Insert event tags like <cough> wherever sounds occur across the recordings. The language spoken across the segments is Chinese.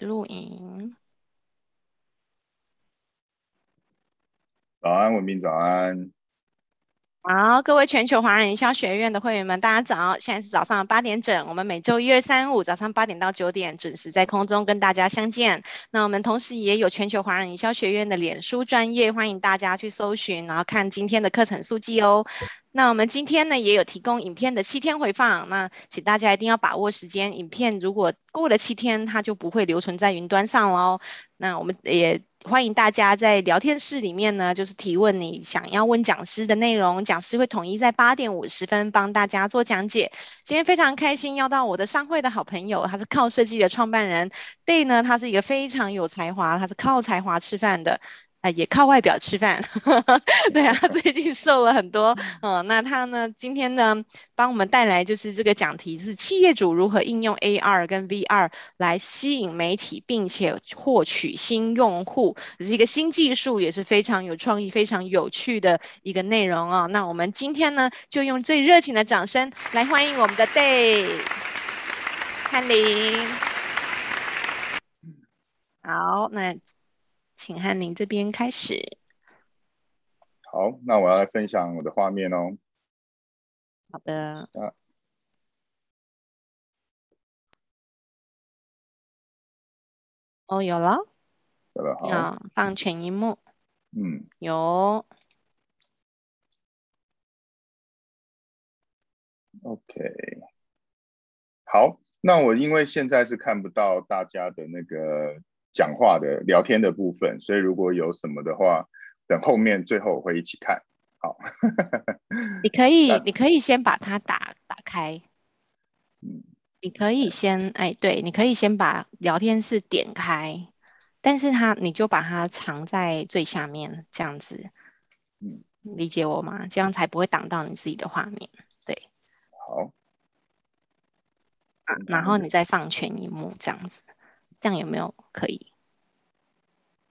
录影。早安，文斌，早安。好，各位全球华人营销学院的会员们，大家早！现在是早上八点整，我们每周一、二、三、五早上八点到九点准时在空中跟大家相见。那我们同时也有全球华人营销学院的脸书专业，欢迎大家去搜寻，然后看今天的课程速记哦。那我们今天呢也有提供影片的七天回放，那请大家一定要把握时间，影片如果过了七天，它就不会留存在云端上喽。那我们也。欢迎大家在聊天室里面呢，就是提问你想要问讲师的内容，讲师会统一在八点五十分帮大家做讲解。今天非常开心邀到我的商会的好朋友，他是靠设计的创办人 Day 呢，他是一个非常有才华，他是靠才华吃饭的。哎，也靠外表吃饭，<laughs> 对啊，<laughs> 最近瘦了很多，嗯，那他呢，今天呢，帮我们带来就是这个讲题是企业主如何应用 AR 跟 VR 来吸引媒体，并且获取新用户，这是一个新技术，也是非常有创意、非常有趣的一个内容啊、哦。那我们今天呢，就用最热情的掌声来欢迎我们的 Day 翰林。好，那。请翰林这边开始。好，那我要来分享我的画面哦。好的。啊。哦，有了。有了，好。放全萤幕。嗯。有。OK。好，那我因为现在是看不到大家的那个。讲话的聊天的部分，所以如果有什么的话，等后面最后我会一起看。好，<laughs> 你可以，你可以先把它打打开。嗯，你可以先，哎，对，你可以先把聊天室点开，但是它你就把它藏在最下面，这样子。嗯，理解我吗？这样才不会挡到你自己的画面。对，好。啊，然后你再放全一幕，这样子。这样有没有可以？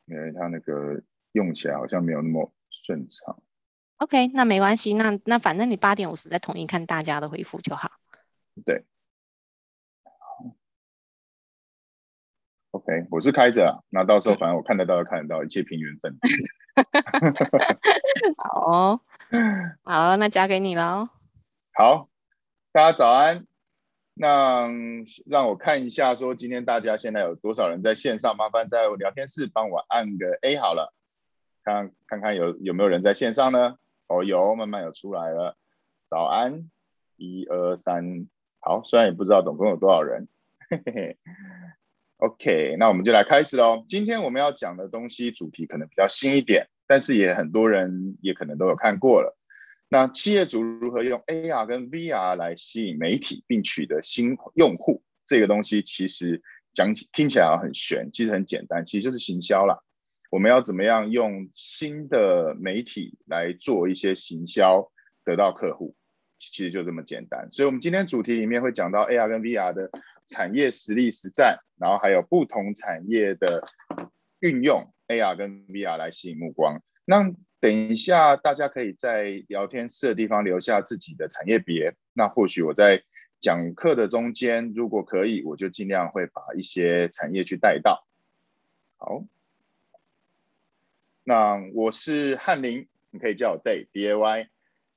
因为它那个用起来好像没有那么顺畅。OK，那没关系，那那反正你八点五十再统一看大家的回复就好。对。OK，我是开着啊，那到时候反正我看得到就看得到，一切凭缘分。<laughs> 好哦，好，那交给你了。好，大家早安。那让我看一下，说今天大家现在有多少人在线上？麻烦在聊天室帮我按个 A 好了，看看看有有没有人在线上呢？哦，有，慢慢有出来了。早安，一二三，好，虽然也不知道总共有多少人，嘿嘿嘿。OK，那我们就来开始喽。今天我们要讲的东西主题可能比较新一点，但是也很多人也可能都有看过了。那企业主如何用 AR 跟 VR 来吸引媒体并取得新用户？这个东西其实讲起听起来很玄，其实很简单，其实就是行销啦。我们要怎么样用新的媒体来做一些行销，得到客户？其实就这么简单。所以，我们今天主题里面会讲到 AR 跟 VR 的产业实力实战，然后还有不同产业的运用 AR 跟 VR 来吸引目光。那等一下，大家可以在聊天室的地方留下自己的产业别。那或许我在讲课的中间，如果可以，我就尽量会把一些产业去带到。好，那我是翰林，你可以叫我 Day D A Y。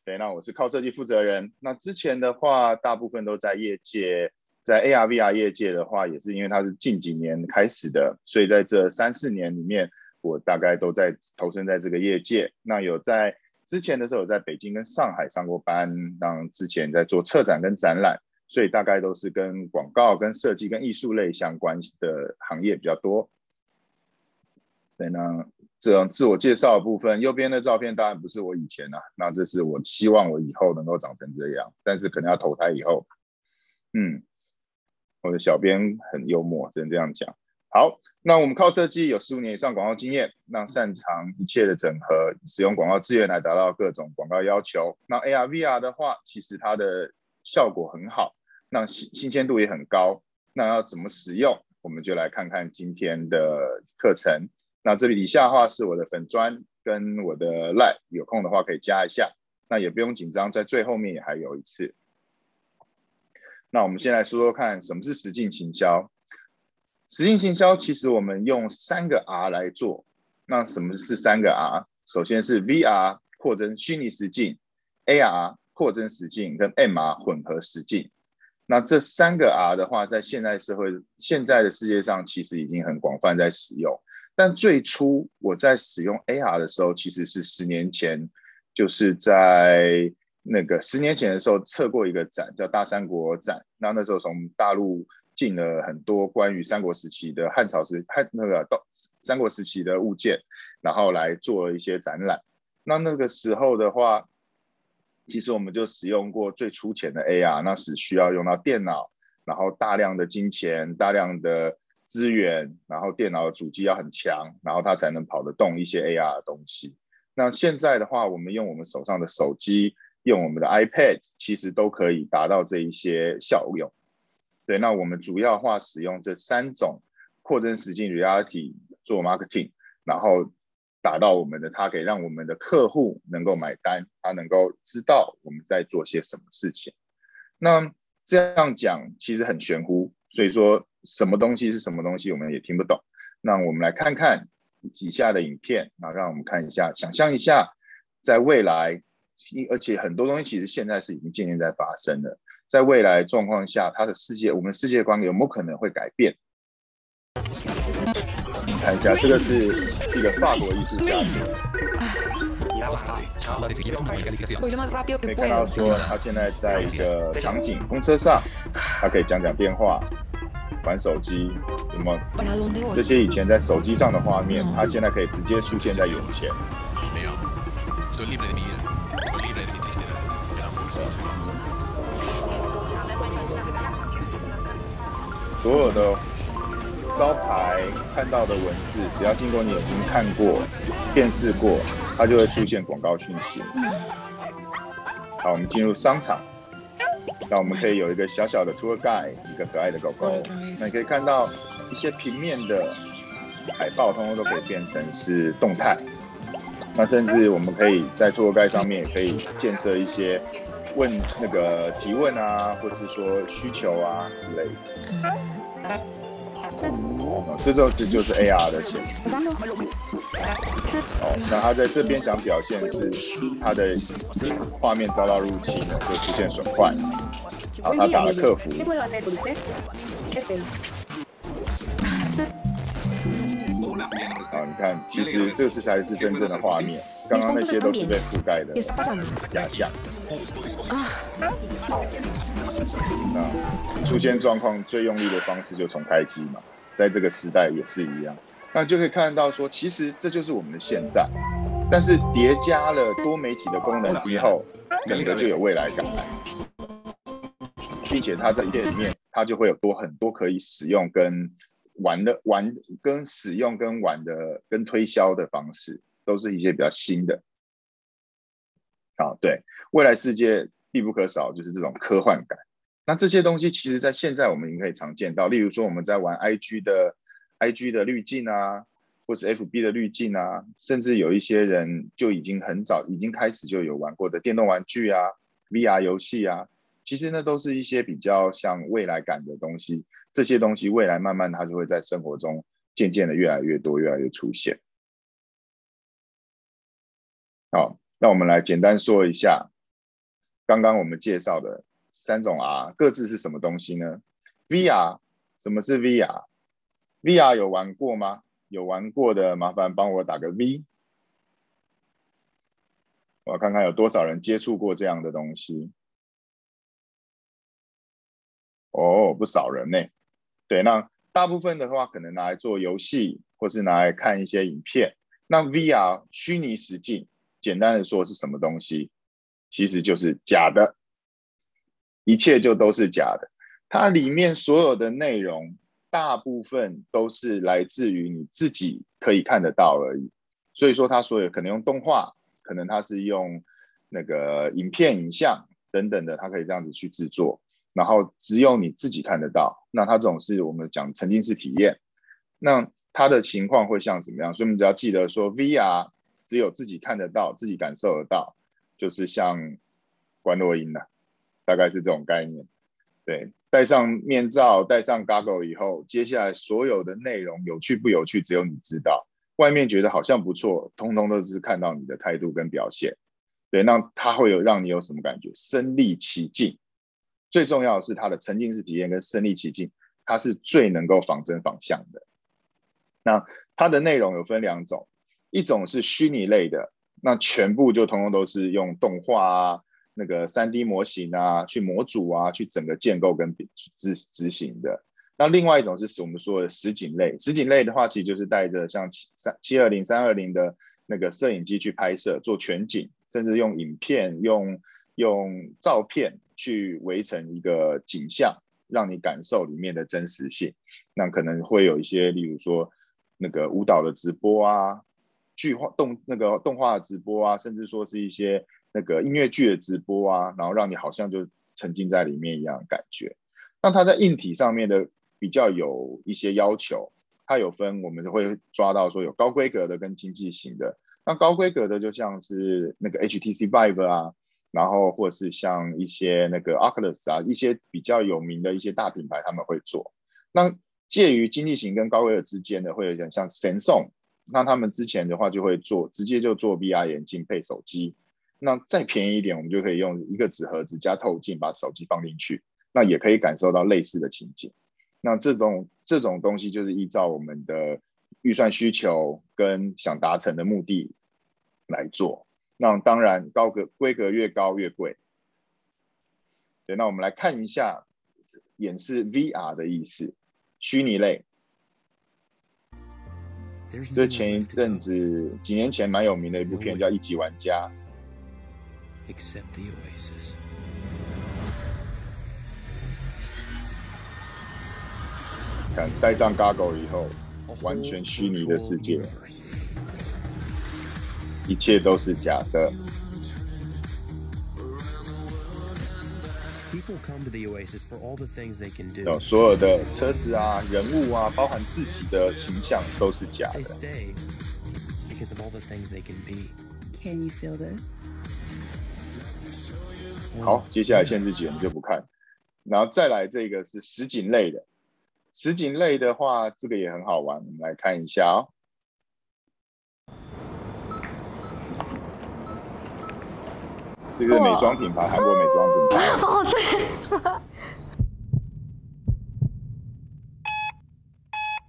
对，那我是靠设计负责人。那之前的话，大部分都在业界，在 A R V R 业界的话，也是因为它是近几年开始的，所以在这三四年里面。我大概都在投身在这个业界，那有在之前的时候有在北京跟上海上过班，让之前在做策展跟展览，所以大概都是跟广告、跟设计、跟艺术类相关的行业比较多。对，那这种自我介绍的部分，右边的照片当然不是我以前啊，那这是我希望我以后能够长成这样，但是可能要投胎以后。嗯，我的小编很幽默，只能这样讲。好。那我们靠设计有十五年以上广告经验，那擅长一切的整合，使用广告资源来达到各种广告要求。那 AR VR 的话，其实它的效果很好，那新新鲜度也很高。那要怎么使用，我们就来看看今天的课程。那这里以下的话是我的粉砖跟我的 LINE，有空的话可以加一下。那也不用紧张，在最后面也还有一次。那我们先来说说看，什么是实境行销？实境行销其实我们用三个 R 来做。那什么是三个 R？首先是 VR 扩增虚拟实境，AR 扩增实境跟 MR 混合实境。那这三个 R 的话，在现在社会、现在的世界上，其实已经很广泛在使用。但最初我在使用 AR 的时候，其实是十年前，就是在那个十年前的时候测过一个展，叫大三国展。那那时候从大陆进了很多关于三国时期的汉朝时汉那个到三国时期的物件，然后来做了一些展览。那那个时候的话，其实我们就使用过最粗浅的 AR，那是需要用到电脑，然后大量的金钱、大量的资源，然后电脑的主机要很强，然后它才能跑得动一些 AR 的东西。那现在的话，我们用我们手上的手机，用我们的 iPad，其实都可以达到这一些效用。对，那我们主要话使用这三种扩增实境 Reality 做 marketing，然后。打到我们的，他可以让我们的客户能够买单，他能够知道我们在做些什么事情。那这样讲其实很玄乎，所以说什么东西是什么东西，我们也听不懂。那我们来看看以下的影片，那让我们看一下，想象一下，在未来，而且很多东西其实现在是已经渐渐在发生了，在未来状况下，他的世界，我们世界观有没有可能会改变？你看一下，这个是一个法国艺术家。可以看到说，他现在在一个场景公车上，他可以讲讲电话、玩手机，什么这些以前在手机上的画面，他现在可以直接出现在眼前。所有的。招牌看到的文字，只要经过你眼睛看过、辨识过，它就会出现广告讯息。好，我们进入商场，那我们可以有一个小小的 tour guide，一个可爱的狗狗。那你可以看到一些平面的海报，通通都可以变成是动态。那甚至我们可以在 tour guide 上面也可以建设一些问那个提问啊，或是说需求啊之类的。哦，这就是就是 AR 的显示。哦，那他在这边想表现是他的画面遭到入侵了，就出现损坏。好，他打了客服。好，你看，其实这是才是真正的画面，刚刚那些都是被覆盖的假象。那出现状况最用力的方式就重开机嘛。在这个时代也是一样，那就可以看到说，其实这就是我们的现在，但是叠加了多媒体的功能之后，整个就有未来感，并且它在店里面，它就会有多很多可以使用跟玩的玩跟使用跟玩的跟推销的方式，都是一些比较新的。好，对，未来世界必不可少就是这种科幻感。那这些东西其实，在现在我们已经可以常见到，例如说我们在玩 IG 的 IG 的滤镜啊，或是 FB 的滤镜啊，甚至有一些人就已经很早已经开始就有玩过的电动玩具啊、VR 游戏啊，其实呢都是一些比较像未来感的东西。这些东西未来慢慢它就会在生活中渐渐的越来越多、越来越出现。好，那我们来简单说一下刚刚我们介绍的。三种 R 各自是什么东西呢？VR 什么是 VR？VR 有玩过吗？有玩过的麻烦帮我打个 V。我看看有多少人接触过这样的东西。哦，不少人呢。对，那大部分的话可能拿来做游戏，或是拿来看一些影片。那 VR 虚拟实境，简单的说是什么东西？其实就是假的。一切就都是假的，它里面所有的内容大部分都是来自于你自己可以看得到而已。所以说，它所有可能用动画，可能它是用那个影片、影像等等的，它可以这样子去制作，然后只有你自己看得到。那它这种是我们讲沉浸式体验，那它的情况会像怎么样？所以我们只要记得说，VR 只有自己看得到、自己感受得到，就是像观落阴的。大概是这种概念。对，戴上面罩，戴上 goggle 以后，接下来所有的内容有趣不有趣，只有你知道。外面觉得好像不错，通通都是看到你的态度跟表现。对，那它会有让你有什么感觉？身临其境。最重要的是它的沉浸式体验跟身临其境，它是最能够仿真仿像的。那它的内容有分两种，一种是虚拟类的，那全部就通通都是用动画啊。那个三 D 模型啊，去模组啊，去整个建构跟执执行的。那另外一种是我们说的实景类，实景类的话，其实就是带着像七三七二零、三二零的那个摄影机去拍摄，做全景，甚至用影片、用用照片去围成一个景象，让你感受里面的真实性。那可能会有一些，例如说那个舞蹈的直播啊，剧画动那个动画的直播啊，甚至说是一些。那个音乐剧的直播啊，然后让你好像就沉浸在里面一样感觉。那它在硬体上面的比较有一些要求，它有分，我们就会抓到说有高规格的跟经济型的。那高规格的就像是那个 HTC Vive 啊，然后或者是像一些那个 Oculus 啊，一些比较有名的一些大品牌他们会做。那介于经济型跟高规格之间的，会有点像 Samsung，那他们之前的话就会做，直接就做 VR 眼镜配手机。那再便宜一点，我们就可以用一个纸盒子加透镜，把手机放进去，那也可以感受到类似的情景。那这种这种东西就是依照我们的预算需求跟想达成的目的来做。那当然高格规格越高越贵。对，那我们来看一下演示 VR 的意思，虚拟类。这前一阵子几年前蛮有名的一部片叫《一级玩家》。Except the Oasis。看，戴上 Goggle 以后，完全虚拟的世界，一切都是假的。有所有的车子啊、人物啊，包含自己的形象，都是假的。Can you feel this? 好，接下来限制级我们就不看，然后再来这个是实景类的，实景类的话，这个也很好玩，我们来看一下哦。这个美妆品牌，韩国美妆品牌。<laughs> 哦，对。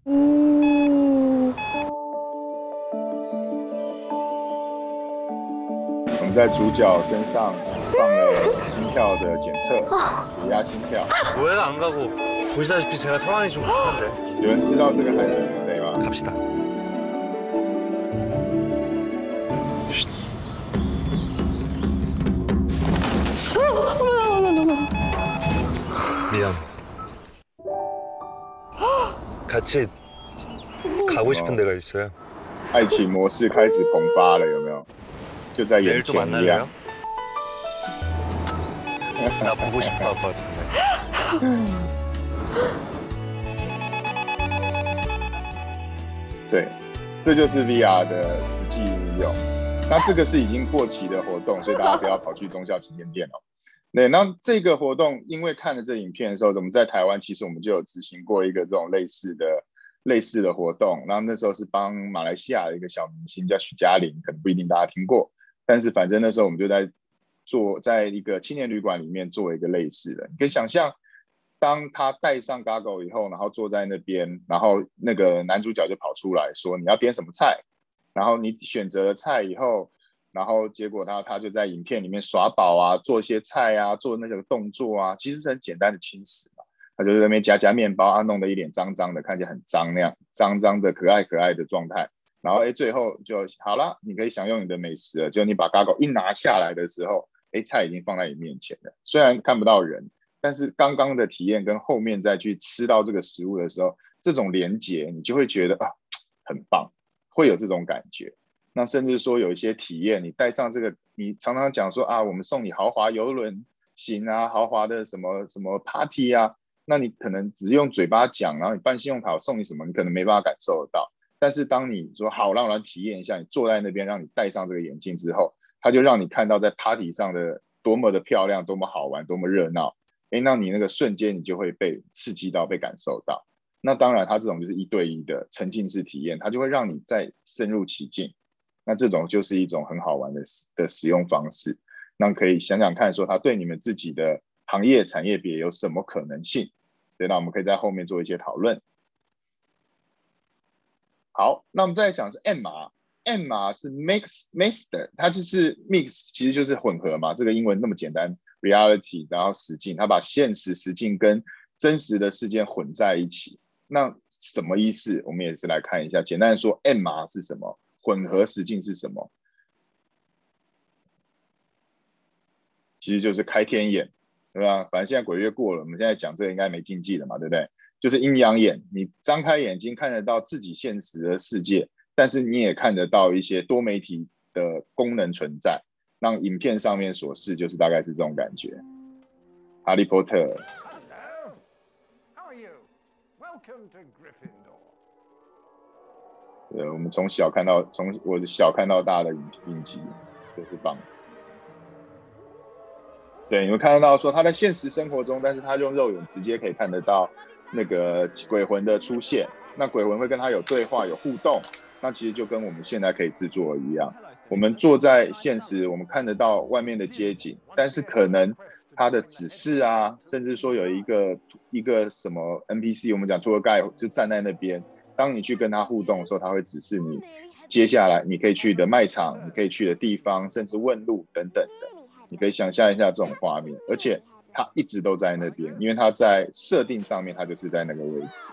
嗯。我们在主角身上。放了心跳的检测，血压、心跳。有人知道这个孩子是谁吗？爱情模式开始迸发了，有没有？就在眼前一样。对，<laughs> 这就是 VR 的实际应用。那这个是已经过期的活动，<laughs> 所以大家不要跑去中孝旗舰店哦。对，那这个活动，因为看了这影片的时候，我们在台湾其实我们就有执行过一个这种类似的类似的活动。然后那时候是帮马来西亚的一个小明星叫许嘉玲，可能不一定大家听过，但是反正那时候我们就在。做在一个青年旅馆里面做一个类似的，你可以想象，当他戴上 goggle 以后，然后坐在那边，然后那个男主角就跑出来说，你要点什么菜，然后你选择了菜以后，然后结果他他就在影片里面耍宝啊，做一些菜啊，做那些动作啊，其实是很简单的轻食嘛，他就在那边夹夹面包啊，弄得一脸脏脏的，看起来很脏那样，脏脏的可爱可爱的状态，然后哎最后就好了，你可以享用你的美食了，就你把 goggle 一拿下来的时候。哎，菜已经放在你面前了，虽然看不到人，但是刚刚的体验跟后面再去吃到这个食物的时候，这种连结你就会觉得啊，很棒，会有这种感觉。那甚至说有一些体验，你带上这个，你常常讲说啊，我们送你豪华游轮行啊，豪华的什么什么 party 啊，那你可能只用嘴巴讲，然后你办信用卡送你什么，你可能没办法感受得到。但是当你说好，让我来体验一下，你坐在那边，让你戴上这个眼镜之后。他就让你看到在 party 上的多么的漂亮，多么好玩，多么热闹。哎，那你那个瞬间你就会被刺激到，被感受到。那当然，它这种就是一对一的沉浸式体验，它就会让你再深入其境。那这种就是一种很好玩的的使用方式。那可以想想看，说它对你们自己的行业产业别有什么可能性？对，那我们可以在后面做一些讨论。好，那我们再来讲是 MR，MR 是 Mix Master，它就是 Mix，其实就是混合嘛。这个英文那么简单，Reality，然后实境，它把现实实境跟真实的事件混在一起。那什么意思？我们也是来看一下。简单说，MR 是什么？混合实境是什么？其实就是开天眼，对吧？反正现在鬼月过了，我们现在讲这个应该没禁忌了嘛，对不对？就是阴阳眼，你张开眼睛看得到自己现实的世界，但是你也看得到一些多媒体的功能存在。让影片上面所示，就是大概是这种感觉。哈利波特。对，我们从小看到，从我小看到大的影影集，真是棒。对，你们看得到说他在现实生活中，但是他用肉眼直接可以看得到那个鬼魂的出现，那鬼魂会跟他有对话、有互动，那其实就跟我们现在可以制作一样。我们坐在现实，我们看得到外面的街景，但是可能他的指示啊，甚至说有一个一个什么 NPC，我们讲 tour guide 就站在那边，当你去跟他互动的时候，他会指示你接下来你可以去的卖场，你可以去的地方，甚至问路等等的。你可以想象一下这种画面，而且他一直都在那边，因为他在设定上面，他就是在那个位置，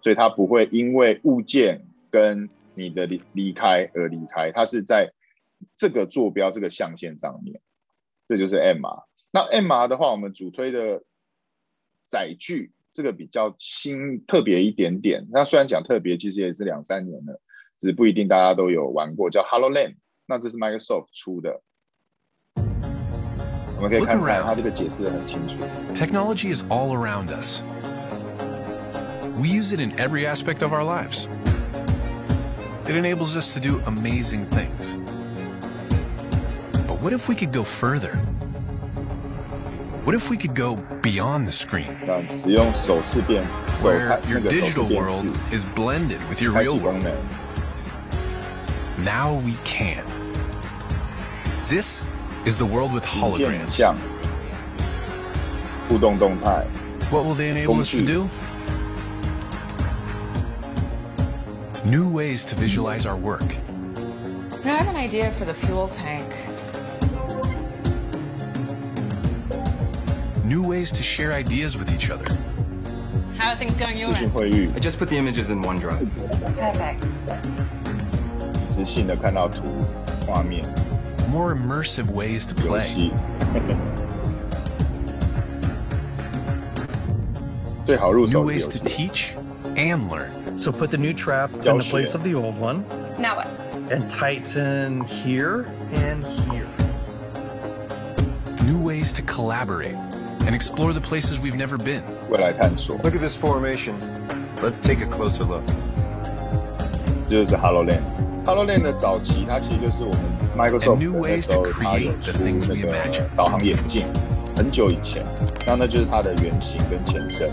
所以他不会因为物件跟你的离离开而离开，他是在这个坐标这个象限上面，这就是 M 啊。那 MR 的话，我们主推的载具这个比较新特别一点点。那虽然讲特别，其实也是两三年了，只是不一定大家都有玩过，叫 HoloLens。那这是 Microsoft 出的。Look around. Technology is all around us. We use it in every aspect of our lives. It enables us to do amazing things. But what if we could go further? What if we could go beyond the screen? Where your digital world is blended with your real world. Now we can. This is the world with holograms. What will they enable us to do? New ways to visualize our work. I have an idea for the fuel tank. New ways to share ideas with each other. How are things going your end? I just put the images in OneDrive. Perfect. More immersive ways to play. <laughs> New ways to teach and learn. So put the new trap in the place of the old one. Now what? And tighten here and here. New ways to collaborate and explore the places we've never been. Look at this formation. Let's take a closer look. 就是 HoloLens。HoloLens 的早期，它其实就是我们 Microsoft 那时候它有出那个导航眼镜，很久以前，那那就是它的原型跟前身。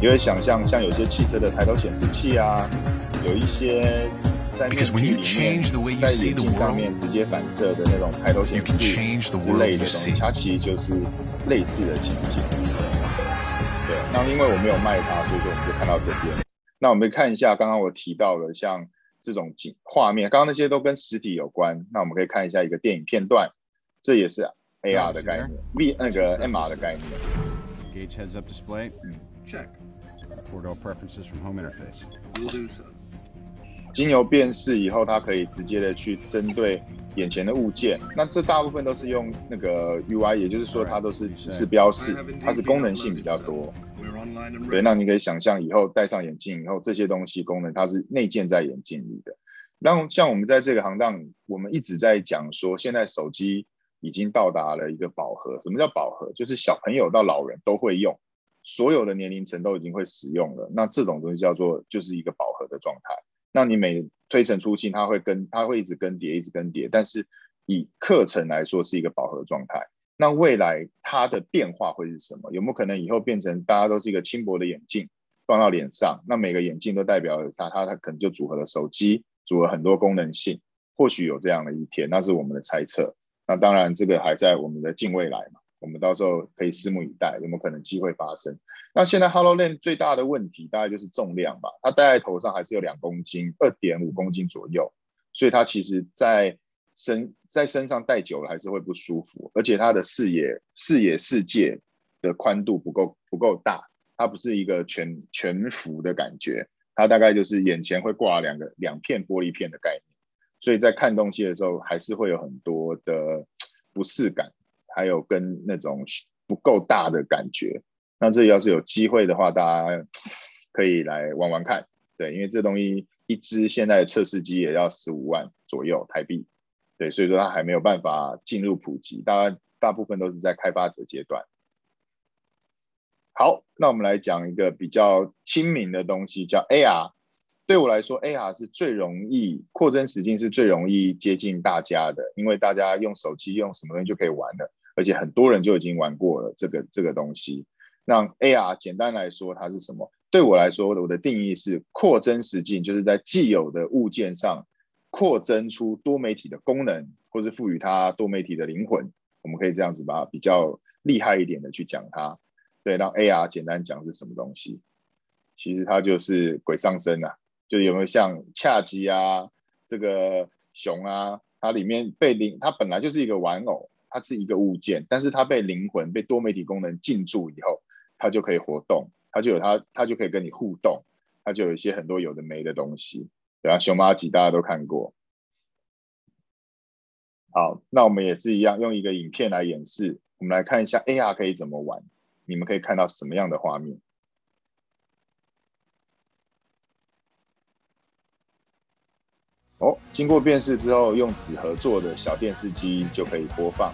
你会想象像有些汽车的抬头显示器啊，有一些 在面具里面在眼镜上面直接反射的那种抬头显示之类的东西，它其实就是类似的情景。对，那因为我没有卖它，所以说我们就看到这边。那我们看一下刚刚我提到的像。这种景画面，刚刚那些都跟实体有关。那我们可以看一下一个电影片段，这也是 AR 的概念，V 那个 MR 的概念。Gauge heads up display. Check. Port all preferences from home interface. Will do so. 经由辨识以后，它可以直接的去针对眼前的物件。那这大部分都是用那个 UI，也就是说它都是指示标示，它是功能性比较多。对，那你可以想象以后戴上眼镜以后，这些东西功能它是内建在眼镜里的。那像我们在这个行当，我们一直在讲说，现在手机已经到达了一个饱和。什么叫饱和？就是小朋友到老人都会用，所有的年龄层都已经会使用了。那这种东西叫做就是一个饱和的状态。那你每推陈出新，它会跟它会一直更迭，一直更迭。但是以课程来说，是一个饱和状态。那未来它的变化会是什么？有没有可能以后变成大家都是一个轻薄的眼镜放到脸上？那每个眼镜都代表了它，它它可能就组合了手机，组合很多功能性。或许有这样的一天，那是我们的猜测。那当然，这个还在我们的近未来嘛，我们到时候可以拭目以待，有没有可能机会发生？那现在 HoloLens 最大的问题大概就是重量吧，它戴在头上还是有两公斤，二点五公斤左右，所以它其实在身在身上戴久了还是会不舒服，而且它的视野视野世界的宽度不够不够大，它不是一个全全幅的感觉，它大概就是眼前会挂两个两片玻璃片的概念。所以在看东西的时候，还是会有很多的不适感，还有跟那种不够大的感觉。那这要是有机会的话，大家可以来玩玩看。对，因为这东西一支现在的测试机也要十五万左右台币。对，所以说它还没有办法进入普及，大大部分都是在开发者阶段。好，那我们来讲一个比较亲民的东西，叫 AR。对我来说，AR 是最容易扩增实境，是最容易接近大家的，因为大家用手机用什么东西就可以玩了，而且很多人就已经玩过了这个这个东西。让 AR 简单来说，它是什么？对我来说，我的定义是扩增实境，就是在既有的物件上扩增出多媒体的功能，或是赋予它多媒体的灵魂。我们可以这样子把它比较厉害一点的去讲它。对，让 AR 简单讲是什么东西？其实它就是鬼上身啊。就有没有像恰吉啊，这个熊啊，它里面被灵，它本来就是一个玩偶，它是一个物件，但是它被灵魂、被多媒体功能进驻以后，它就可以活动，它就有它，它就可以跟你互动，它就有一些很多有的没的东西，对啊，熊麻吉大家都看过。好，那我们也是一样，用一个影片来演示，我们来看一下 AR 可以怎么玩，你们可以看到什么样的画面？哦，经过辨识之后，用纸盒做的小电视机就可以播放。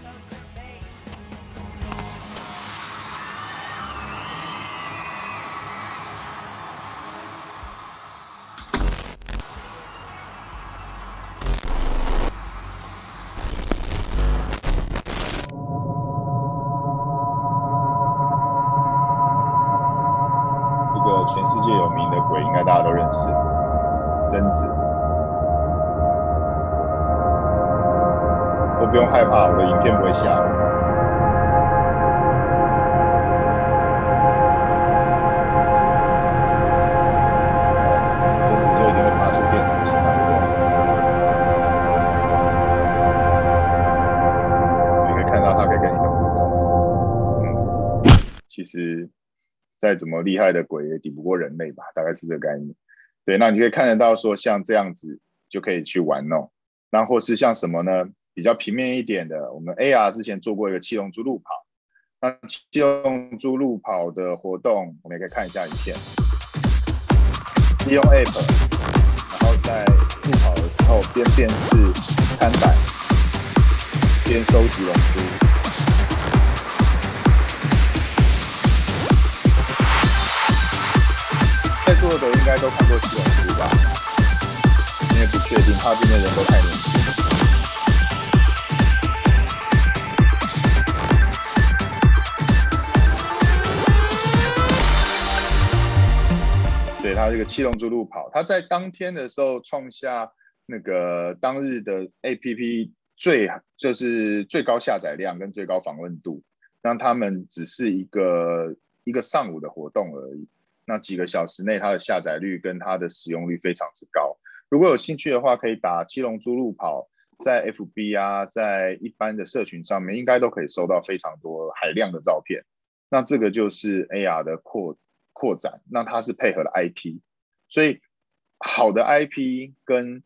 厉害的鬼也抵不过人类吧，大概是这个概念。对，那你可以看得到说像这样子就可以去玩弄，那或是像什么呢？比较平面一点的，我们 AR 之前做过一个七龙珠路跑，那七龙珠路跑的活动，我们也可以看一下影片。利用 App，然后在路跑的时候边辨识摊板，边收集龙珠。座的应该都看过七龙珠吧？因为不确定，怕这边人都太年轻。对他这个七龙珠路跑，他在当天的时候创下那个当日的 APP 最就是最高下载量跟最高访问度，让他们只是一个一个上午的活动而已，那几个小时内它的下载率跟它的使用率非常之高。如果有兴趣的话，可以打七龙珠路跑，在 FB 啊，在一般的社群上面，应该都可以收到非常多海量的照片。那这个就是 AR 的扩。扩展，那它是配合了 IP，所以好的 IP 跟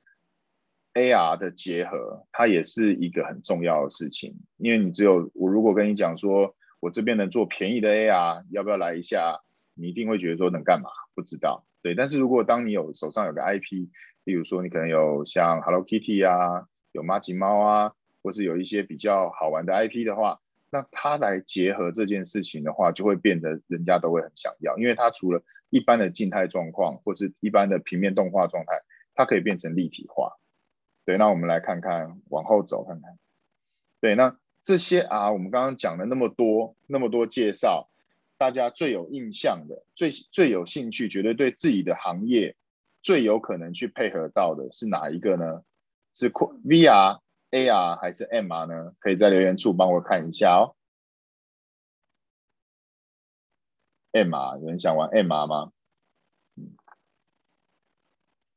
AR 的结合，它也是一个很重要的事情。因为你只有我如果跟你讲说，我这边能做便宜的 AR，要不要来一下？你一定会觉得说能干嘛？不知道，对。但是如果当你有手上有个 IP，例如说你可能有像 Hello Kitty 啊，有玛吉猫啊，或是有一些比较好玩的 IP 的话。那它来结合这件事情的话，就会变得人家都会很想要，因为它除了一般的静态状况或是一般的平面动画状态，它可以变成立体化。对，那我们来看看，往后走看看。对，那这些啊，我们刚刚讲了那么多那么多介绍，大家最有印象的、最最有兴趣、绝对对自己的行业最有可能去配合到的是哪一个呢？是 VR、AR 还是 MR 呢？可以在留言处帮我看一下哦。MR 有人想玩 MR 吗？嗯，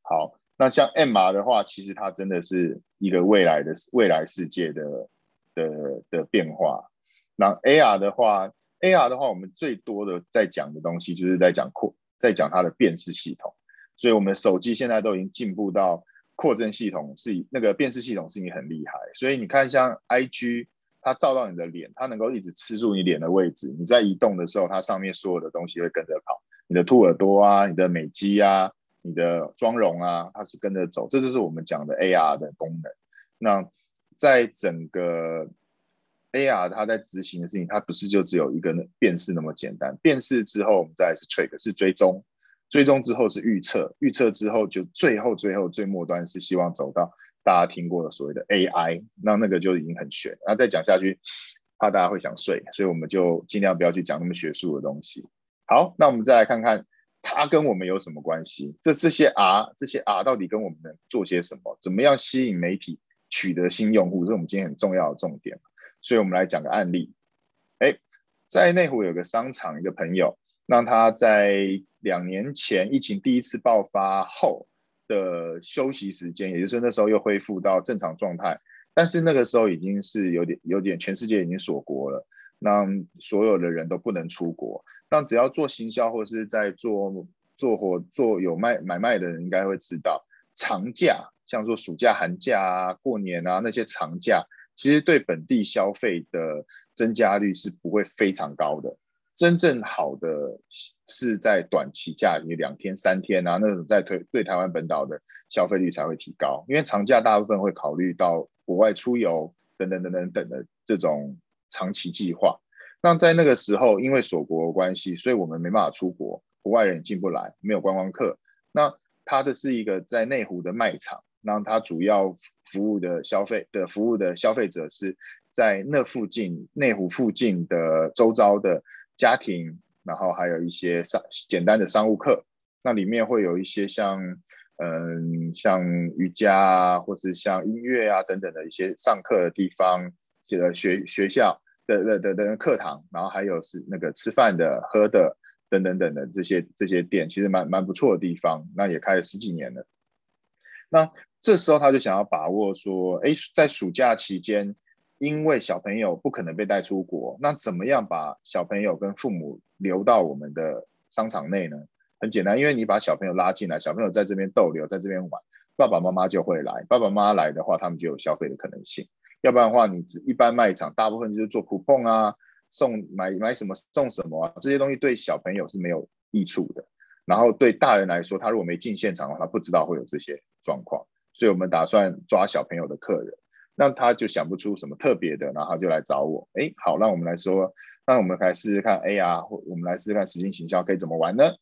好，那像 MR 的话，其实它真的是一个未来的未来世界的的的变化。那 AR 的话，AR 的话，我们最多的在讲的东西就是在讲扩，在讲它的辨识系统。所以，我们手机现在都已经进步到扩增系统是那个辨识系统是你很厉害。所以你看，像 IG。它照到你的脸，它能够一直吃住你脸的位置。你在移动的时候，它上面所有的东西会跟着跑。你的兔耳朵啊，你的美肌啊，你的妆容啊，它是跟着走。这就是我们讲的 AR 的功能。那在整个 AR，它在执行的事情，它不是就只有一个辨识那么简单。辨识之后，我们再来是 track，是追踪。追踪之后是预测，预测之后就最后最后最末端是希望走到。大家听过的所谓的 AI，那那个就已经很玄，那再讲下去，怕大家会想睡，所以我们就尽量不要去讲那么学术的东西。好，那我们再来看看它跟我们有什么关系？这这些 R，这些 R 到底跟我们能做些什么？怎么样吸引媒体取得新用户？这是我们今天很重要的重点。所以我们来讲个案例。哎，在内湖有个商场，一个朋友，让他在两年前疫情第一次爆发后。的休息时间，也就是那时候又恢复到正常状态，但是那个时候已经是有点有点全世界已经锁国了，那所有的人都不能出国。那只要做行销或是在做做活做有卖买卖的人，应该会知道，长假像说暑假、寒假啊、过年啊那些长假，其实对本地消费的增加率是不会非常高的。真正好的是在短期假，你两天三天啊，那种在推对台湾本岛的消费率才会提高，因为长假大部分会考虑到国外出游等等等等等的这种长期计划。那在那个时候，因为锁国的关系，所以我们没办法出国，国外人进不来，没有观光客。那它的是一个在内湖的卖场，那它主要服务的消费的服务的消费者是在那附近内湖附近的周遭的。家庭，然后还有一些商简单的商务课，那里面会有一些像嗯像瑜伽啊，或是像音乐啊等等的一些上课的地方，这个学学校的的的的课堂，然后还有是那个吃饭的、喝的等等等等这些这些店，其实蛮蛮不错的地方，那也开了十几年了。那这时候他就想要把握说，哎，在暑假期间。因为小朋友不可能被带出国，那怎么样把小朋友跟父母留到我们的商场内呢？很简单，因为你把小朋友拉进来，小朋友在这边逗留，在这边玩，爸爸妈妈就会来。爸爸妈妈来的话，他们就有消费的可能性。要不然的话，你只一般卖场大部分就是做 coupon 啊，送买买什么送什么啊，这些东西对小朋友是没有益处的。然后对大人来说，他如果没进现场的话，他不知道会有这些状况。所以我们打算抓小朋友的客人。那他就想不出什么特别的，然后他就来找我。哎，好，那我们来说，那我们来试试看 AR，或我们来试试看实境行销可以怎么玩呢？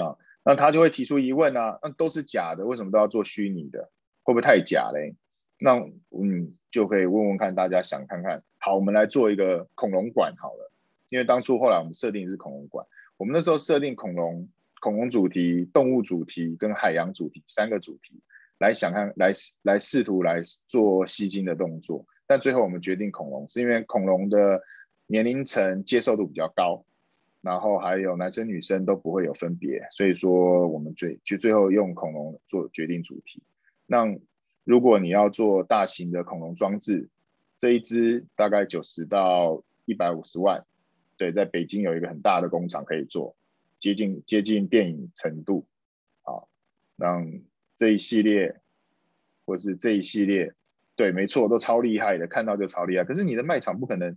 啊，那他就会提出疑问啊，那都是假的，为什么都要做虚拟的？会不会太假嘞？那嗯，就可以问问看大家想看看。好，我们来做一个恐龙馆好了，因为当初后来我们设定是恐龙馆，我们那时候设定恐龙、恐龙主题、动物主题跟海洋主题三个主题。来想看，来来试图来做吸睛的动作，但最后我们决定恐龙，是因为恐龙的年龄层接受度比较高，然后还有男生女生都不会有分别，所以说我们最就最后用恐龙做决定主题。那如果你要做大型的恐龙装置，这一只大概九十到一百五十万，对，在北京有一个很大的工厂可以做，接近接近电影程度，好，让。这一系列，或是这一系列，对，没错，都超厉害的，看到就超厉害。可是你的卖场不可能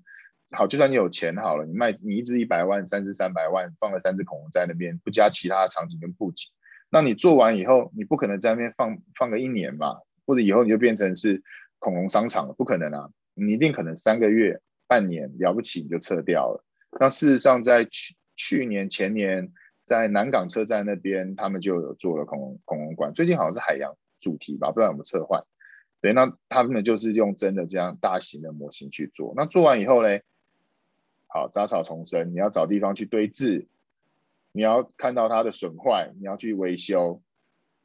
好，就算你有钱好了，你卖你一只一百万，三只三百万，放了三只恐龙在那边，不加其他的场景跟布景，那你做完以后，你不可能在那边放放个一年吧？或者以后你就变成是恐龙商场了？不可能啊！你一定可能三个月、半年了不起你就撤掉了。那事实上，在去去年、前年。在南港车站那边，他们就有做了恐龙恐龙馆。最近好像是海洋主题吧，不知道有没有撤换。对，那他们就是用真的这样大型的模型去做。那做完以后呢，好杂草丛生，你要找地方去堆置，你要看到它的损坏，你要去维修，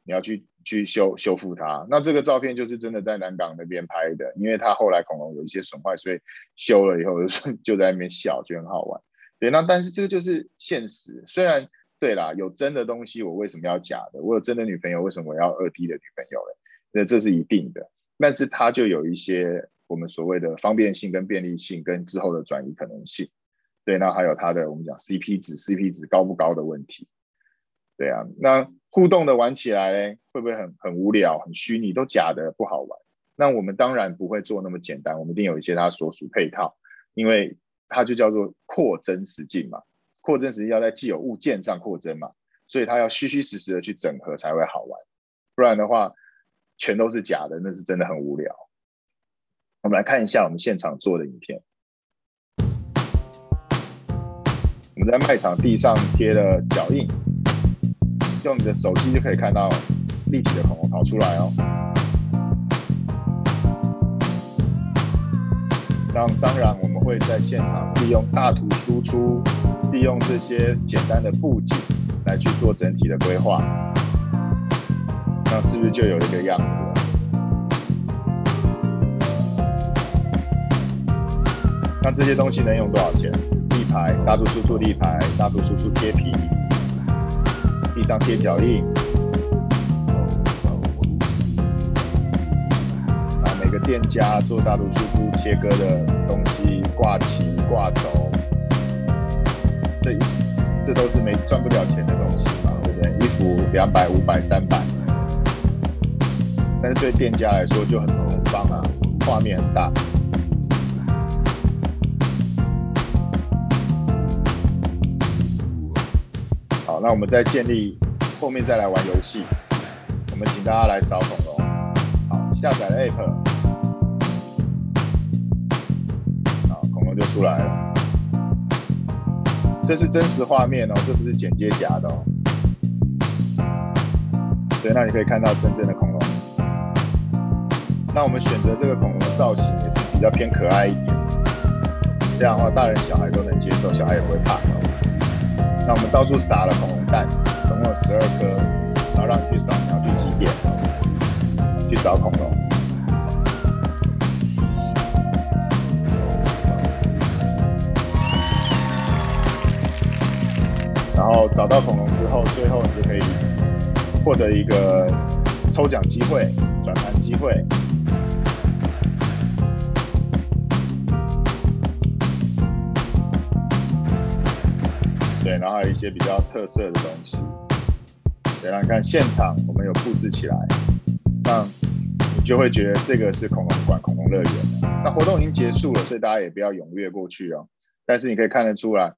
你要去去修修复它。那这个照片就是真的在南港那边拍的，因为他后来恐龙有一些损坏，所以修了以后就 <laughs> 就在那边笑，就很好玩。对，那但是这个就是现实。虽然对啦，有真的东西，我为什么要假的？我有真的女朋友，为什么我要二 D 的女朋友嘞？那这是一定的。但是它就有一些我们所谓的方便性跟便利性跟之后的转移可能性，对，那还有它的我们讲 CP 值，CP 值高不高的问题，对啊，那互动的玩起来会不会很很无聊、很虚拟，都假的不好玩？那我们当然不会做那么简单，我们一定有一些它所属配套，因为它就叫做扩增实境嘛，扩增实境要在既有物件上扩增嘛，所以它要虚虚实实的去整合才会好玩，不然的话。全都是假的，那是真的很无聊。我们来看一下我们现场做的影片。我们在卖场地上贴了脚印，用你的手机就可以看到立体的恐龙跑出来哦。当当然，我们会在现场利用大图输出，利用这些简单的布景来去做整体的规划。那是不是就有一个样子？那这些东西能用多少钱？立牌、大图输出立牌、大图输出贴皮、地上贴脚印，啊，每个店家做大图输出切割的东西，挂旗、挂轴，这这都是没赚不了钱的东西嘛，对不对？衣服两百、五百、三百。但是对店家来说就很很棒啊，画面很大。好，那我们再建立，后面再来玩游戏。我们请大家来扫恐龙。好，下载 App，好，恐龙就出来了。这是真实画面哦，这不是剪接假的哦。对，那你可以看到真正的恐龙。那我们选择这个恐龙的造型也是比较偏可爱一点，这样的话大人小孩都能接受，小孩也不会怕。那我们到处撒了恐龙蛋，总共有十二颗，然后让你去扫描去集点，去找恐龙。然后找到恐龙之后，最后你就可以获得一个抽奖机会、转盘机会。对，然后还有一些比较特色的东西。对，然后你看现场我们有布置起来，那你就会觉得这个是恐龙馆、恐龙乐园。那活动已经结束了，所以大家也不要踊跃过去哦。但是你可以看得出来，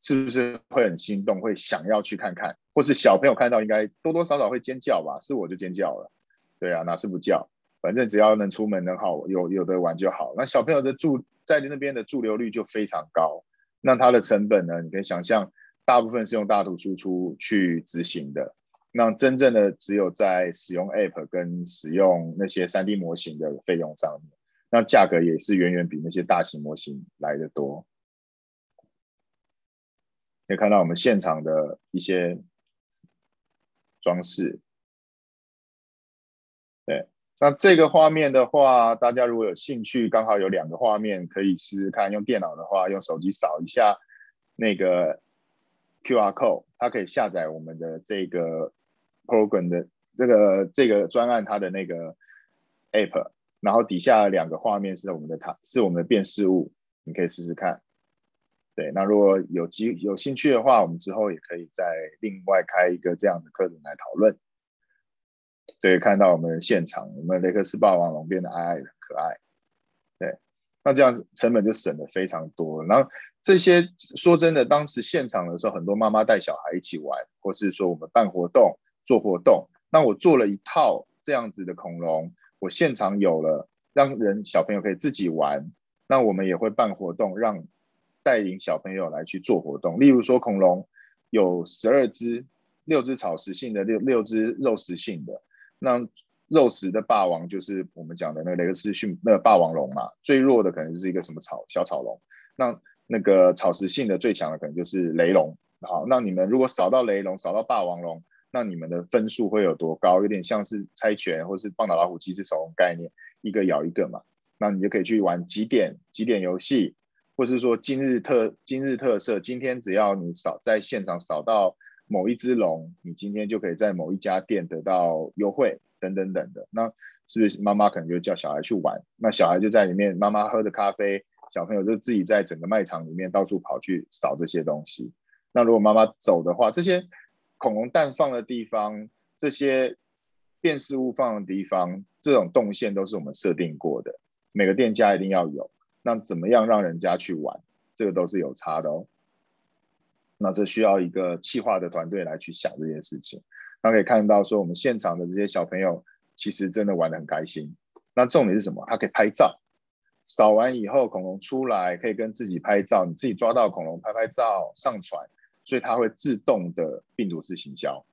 是不是会很心动，会想要去看看？或是小朋友看到应该多多少少会尖叫吧？是我就尖叫了。对啊，哪是不叫？反正只要能出门能好有有的玩就好。那小朋友的驻在那边的驻留率就非常高。那它的成本呢？你可以想象。大部分是用大图输出去执行的，那真正的只有在使用 App 跟使用那些 3D 模型的费用上面，那价格也是远远比那些大型模型来得多。可以看到我们现场的一些装饰，对，那这个画面的话，大家如果有兴趣，刚好有两个画面可以试试看，用电脑的话，用手机扫一下那个。QR code，它可以下载我们的这个 program 的这个这个专案，它的那个 app，然后底下两个画面是我们的它是我们的辨识物，你可以试试看。对，那如果有机有兴趣的话，我们之后也可以再另外开一个这样的课程来讨论。对，看到我们现场，我们雷克斯霸王龙变得矮矮的可爱。对，那这样成本就省了非常多，然后。这些说真的，当时现场的时候，很多妈妈带小孩一起玩，或是说我们办活动做活动。那我做了一套这样子的恐龙，我现场有了，让人小朋友可以自己玩。那我们也会办活动，让带领小朋友来去做活动。例如说，恐龙有十二只，六只草食性的，六六只肉食性的。那肉食的霸王就是我们讲的那个雷克斯逊那个霸王龙嘛，最弱的可能就是一个什么草小草龙，那那个草食性的最强的可能就是雷龙。好，那你们如果扫到雷龙，扫到霸王龙，那你们的分数会有多高？有点像是猜拳或是棒打老虎机智手龙概念，一个咬一个嘛。那你就可以去玩几点几点游戏，或是说今日特今日特色，今天只要你扫在现场扫到某一只龙，你今天就可以在某一家店得到优惠。等等等的，那是不是妈妈可能就叫小孩去玩？那小孩就在里面，妈妈喝的咖啡，小朋友就自己在整个卖场里面到处跑去扫这些东西。那如果妈妈走的话，这些恐龙蛋放的地方，这些辨识物放的地方，这种动线都是我们设定过的，每个店家一定要有。那怎么样让人家去玩？这个都是有差的哦。那这需要一个企划的团队来去想这件事情。那可以看到说，我们现场的这些小朋友其实真的玩得很开心。那重点是什么？他可以拍照，扫完以后恐龙出来可以跟自己拍照，你自己抓到恐龙拍拍照上传，所以它会自动的病毒式行销，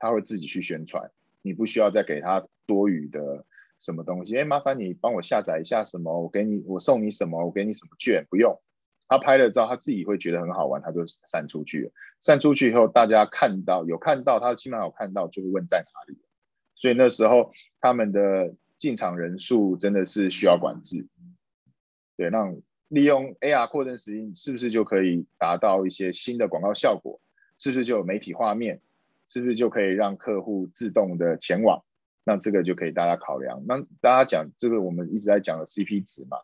他会自己去宣传，你不需要再给他多余的什么东西。哎，麻烦你帮我下载一下什么，我给你，我送你什么，我给你什么券，不用。他拍了照，他自己会觉得很好玩，他就散出去了。散出去以后，大家看到有看到，他起码有看到，就会问在哪里。所以那时候他们的进场人数真的是需要管制。对，那利用 AR 扩增实境，是不是就可以达到一些新的广告效果？是不是就有媒体画面？是不是就可以让客户自动的前往？那这个就可以大家考量。那大家讲这个，我们一直在讲的 CP 值嘛。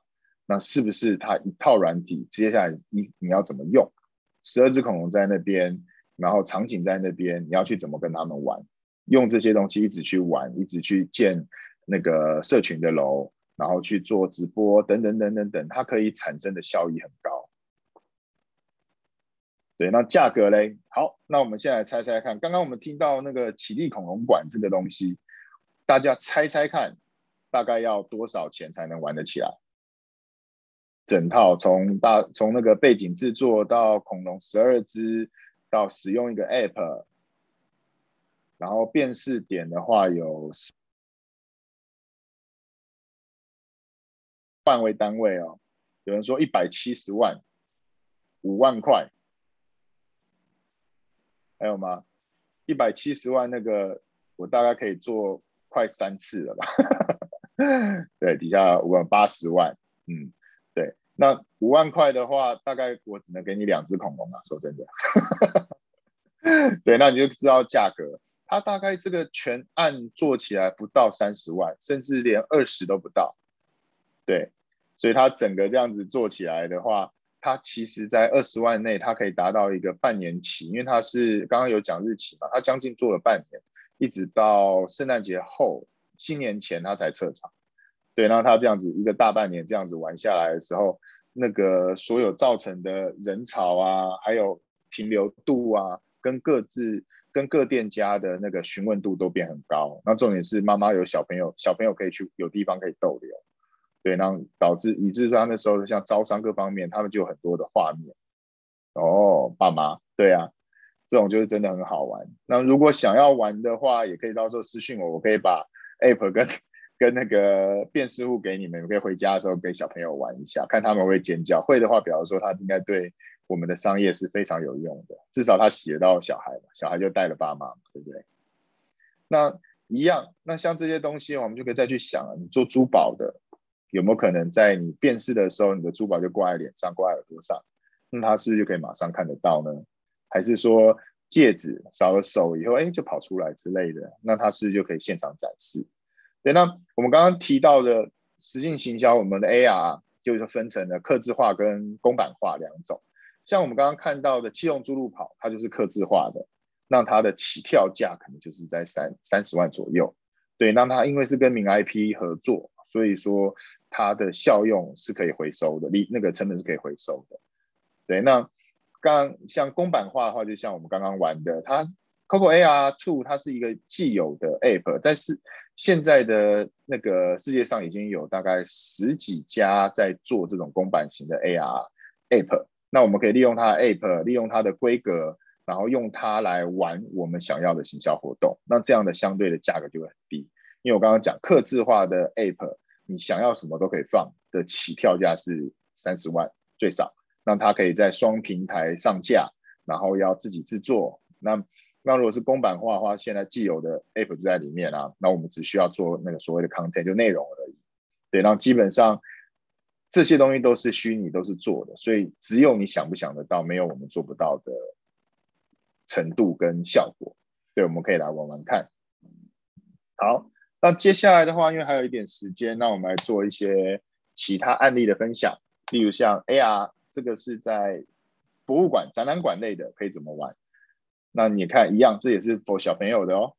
那是不是它一套软体？接下来一你要怎么用？十二只恐龙在那边，然后场景在那边，你要去怎么跟他们玩？用这些东西一直去玩，一直去建那个社群的楼，然后去做直播等等等等等，它可以产生的效益很高。对，那价格嘞？好，那我们现在猜猜看，刚刚我们听到那个起立恐龙馆这个东西，大家猜猜看，大概要多少钱才能玩得起来？整套从大从那个背景制作到恐龙十二只，到使用一个 App，然后辨识点的话有万为单位哦，有人说一百七十万，五万块，还有吗？一百七十万那个我大概可以做快三次了吧？<laughs> 对，底下五万八十万，嗯。对那五万块的话，大概我只能给你两只恐龙啊，说真的。<laughs> 对，那你就知道价格，它大概这个全案做起来不到三十万，甚至连二十都不到。对，所以它整个这样子做起来的话，它其实在二十万内，它可以达到一个半年期，因为它是刚刚有讲日期嘛，它将近做了半年，一直到圣诞节后、新年前他才撤场。对，然后他这样子一个大半年这样子玩下来的时候，那个所有造成的人潮啊，还有停留度啊，跟各自跟各店家的那个询问度都变很高。那重点是妈妈有小朋友，小朋友可以去有地方可以逗留。对，然后导致以致说他那时候像招商各方面，他们就有很多的画面。哦，爸妈，对啊，这种就是真的很好玩。那如果想要玩的话，也可以到时候私信我，我可以把 App 跟。跟那个辨识物给你们，我可以回家的时候给小朋友玩一下，看他们会尖叫。会的话，比方说他应该对我们的商业是非常有用的，至少他洗得到小孩，小孩就带了爸妈，对不对？那一样，那像这些东西，我们就可以再去想了。你做珠宝的，有没有可能在你辨识的时候，你的珠宝就挂在脸上，挂在耳朵上，那他是不是就可以马上看得到呢？还是说戒指扫了手以后，哎，就跑出来之类的，那他是不是就可以现场展示？对，那我们刚刚提到的实境行销，我们的 AR 就是分成了客制化跟公版化两种。像我们刚刚看到的七龙珠路跑，它就是客制化的，那它的起跳价可能就是在三三十万左右。对，那它因为是跟名 IP 合作，所以说它的效用是可以回收的，利那个成本是可以回收的。对，那刚像公版化的话，就像我们刚刚玩的，它 Coco AR Two，它是一个既有的 App，在是。现在的那个世界上已经有大概十几家在做这种公版型的 AR App，那我们可以利用它的 App，利用它的规格，然后用它来玩我们想要的行销活动。那这样的相对的价格就会很低，因为我刚刚讲客制化的 App，你想要什么都可以放的起跳价是三十万最少，那它可以在双平台上架，然后要自己制作。那那如果是公版化的话，现在既有的 App 就在里面啊，那我们只需要做那个所谓的 content 就内容而已。对，然后基本上这些东西都是虚拟，都是做的，所以只有你想不想得到，没有我们做不到的程度跟效果。对，我们可以来玩玩看。好，那接下来的话，因为还有一点时间，那我们来做一些其他案例的分享，例如像 AR，这个是在博物馆、展览馆类的，可以怎么玩？那你看一样，这也是 for 小朋友的哦。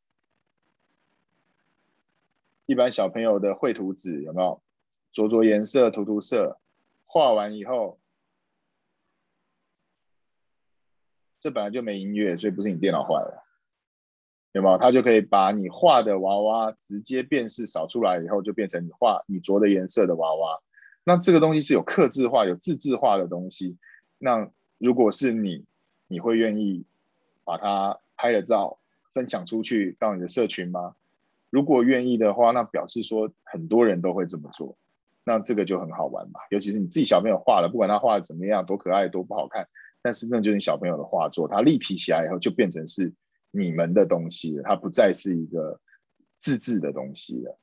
一般小朋友的绘图纸有没有？着着颜色，涂涂色，画完以后，这本来就没音乐，所以不是你电脑坏了，有没有？它就可以把你画的娃娃直接辨识扫出来以后，就变成你画你着的颜色的娃娃。那这个东西是有克制化、有自制化的东西。那如果是你，你会愿意把它拍了照分享出去到你的社群吗？如果愿意的话，那表示说很多人都会这么做，那这个就很好玩吧。尤其是你自己小朋友画了，不管他画的怎么样，多可爱，多不好看，但是那就是你小朋友的画作，它立体起来以后就变成是你们的东西了，它不再是一个自制的东西了。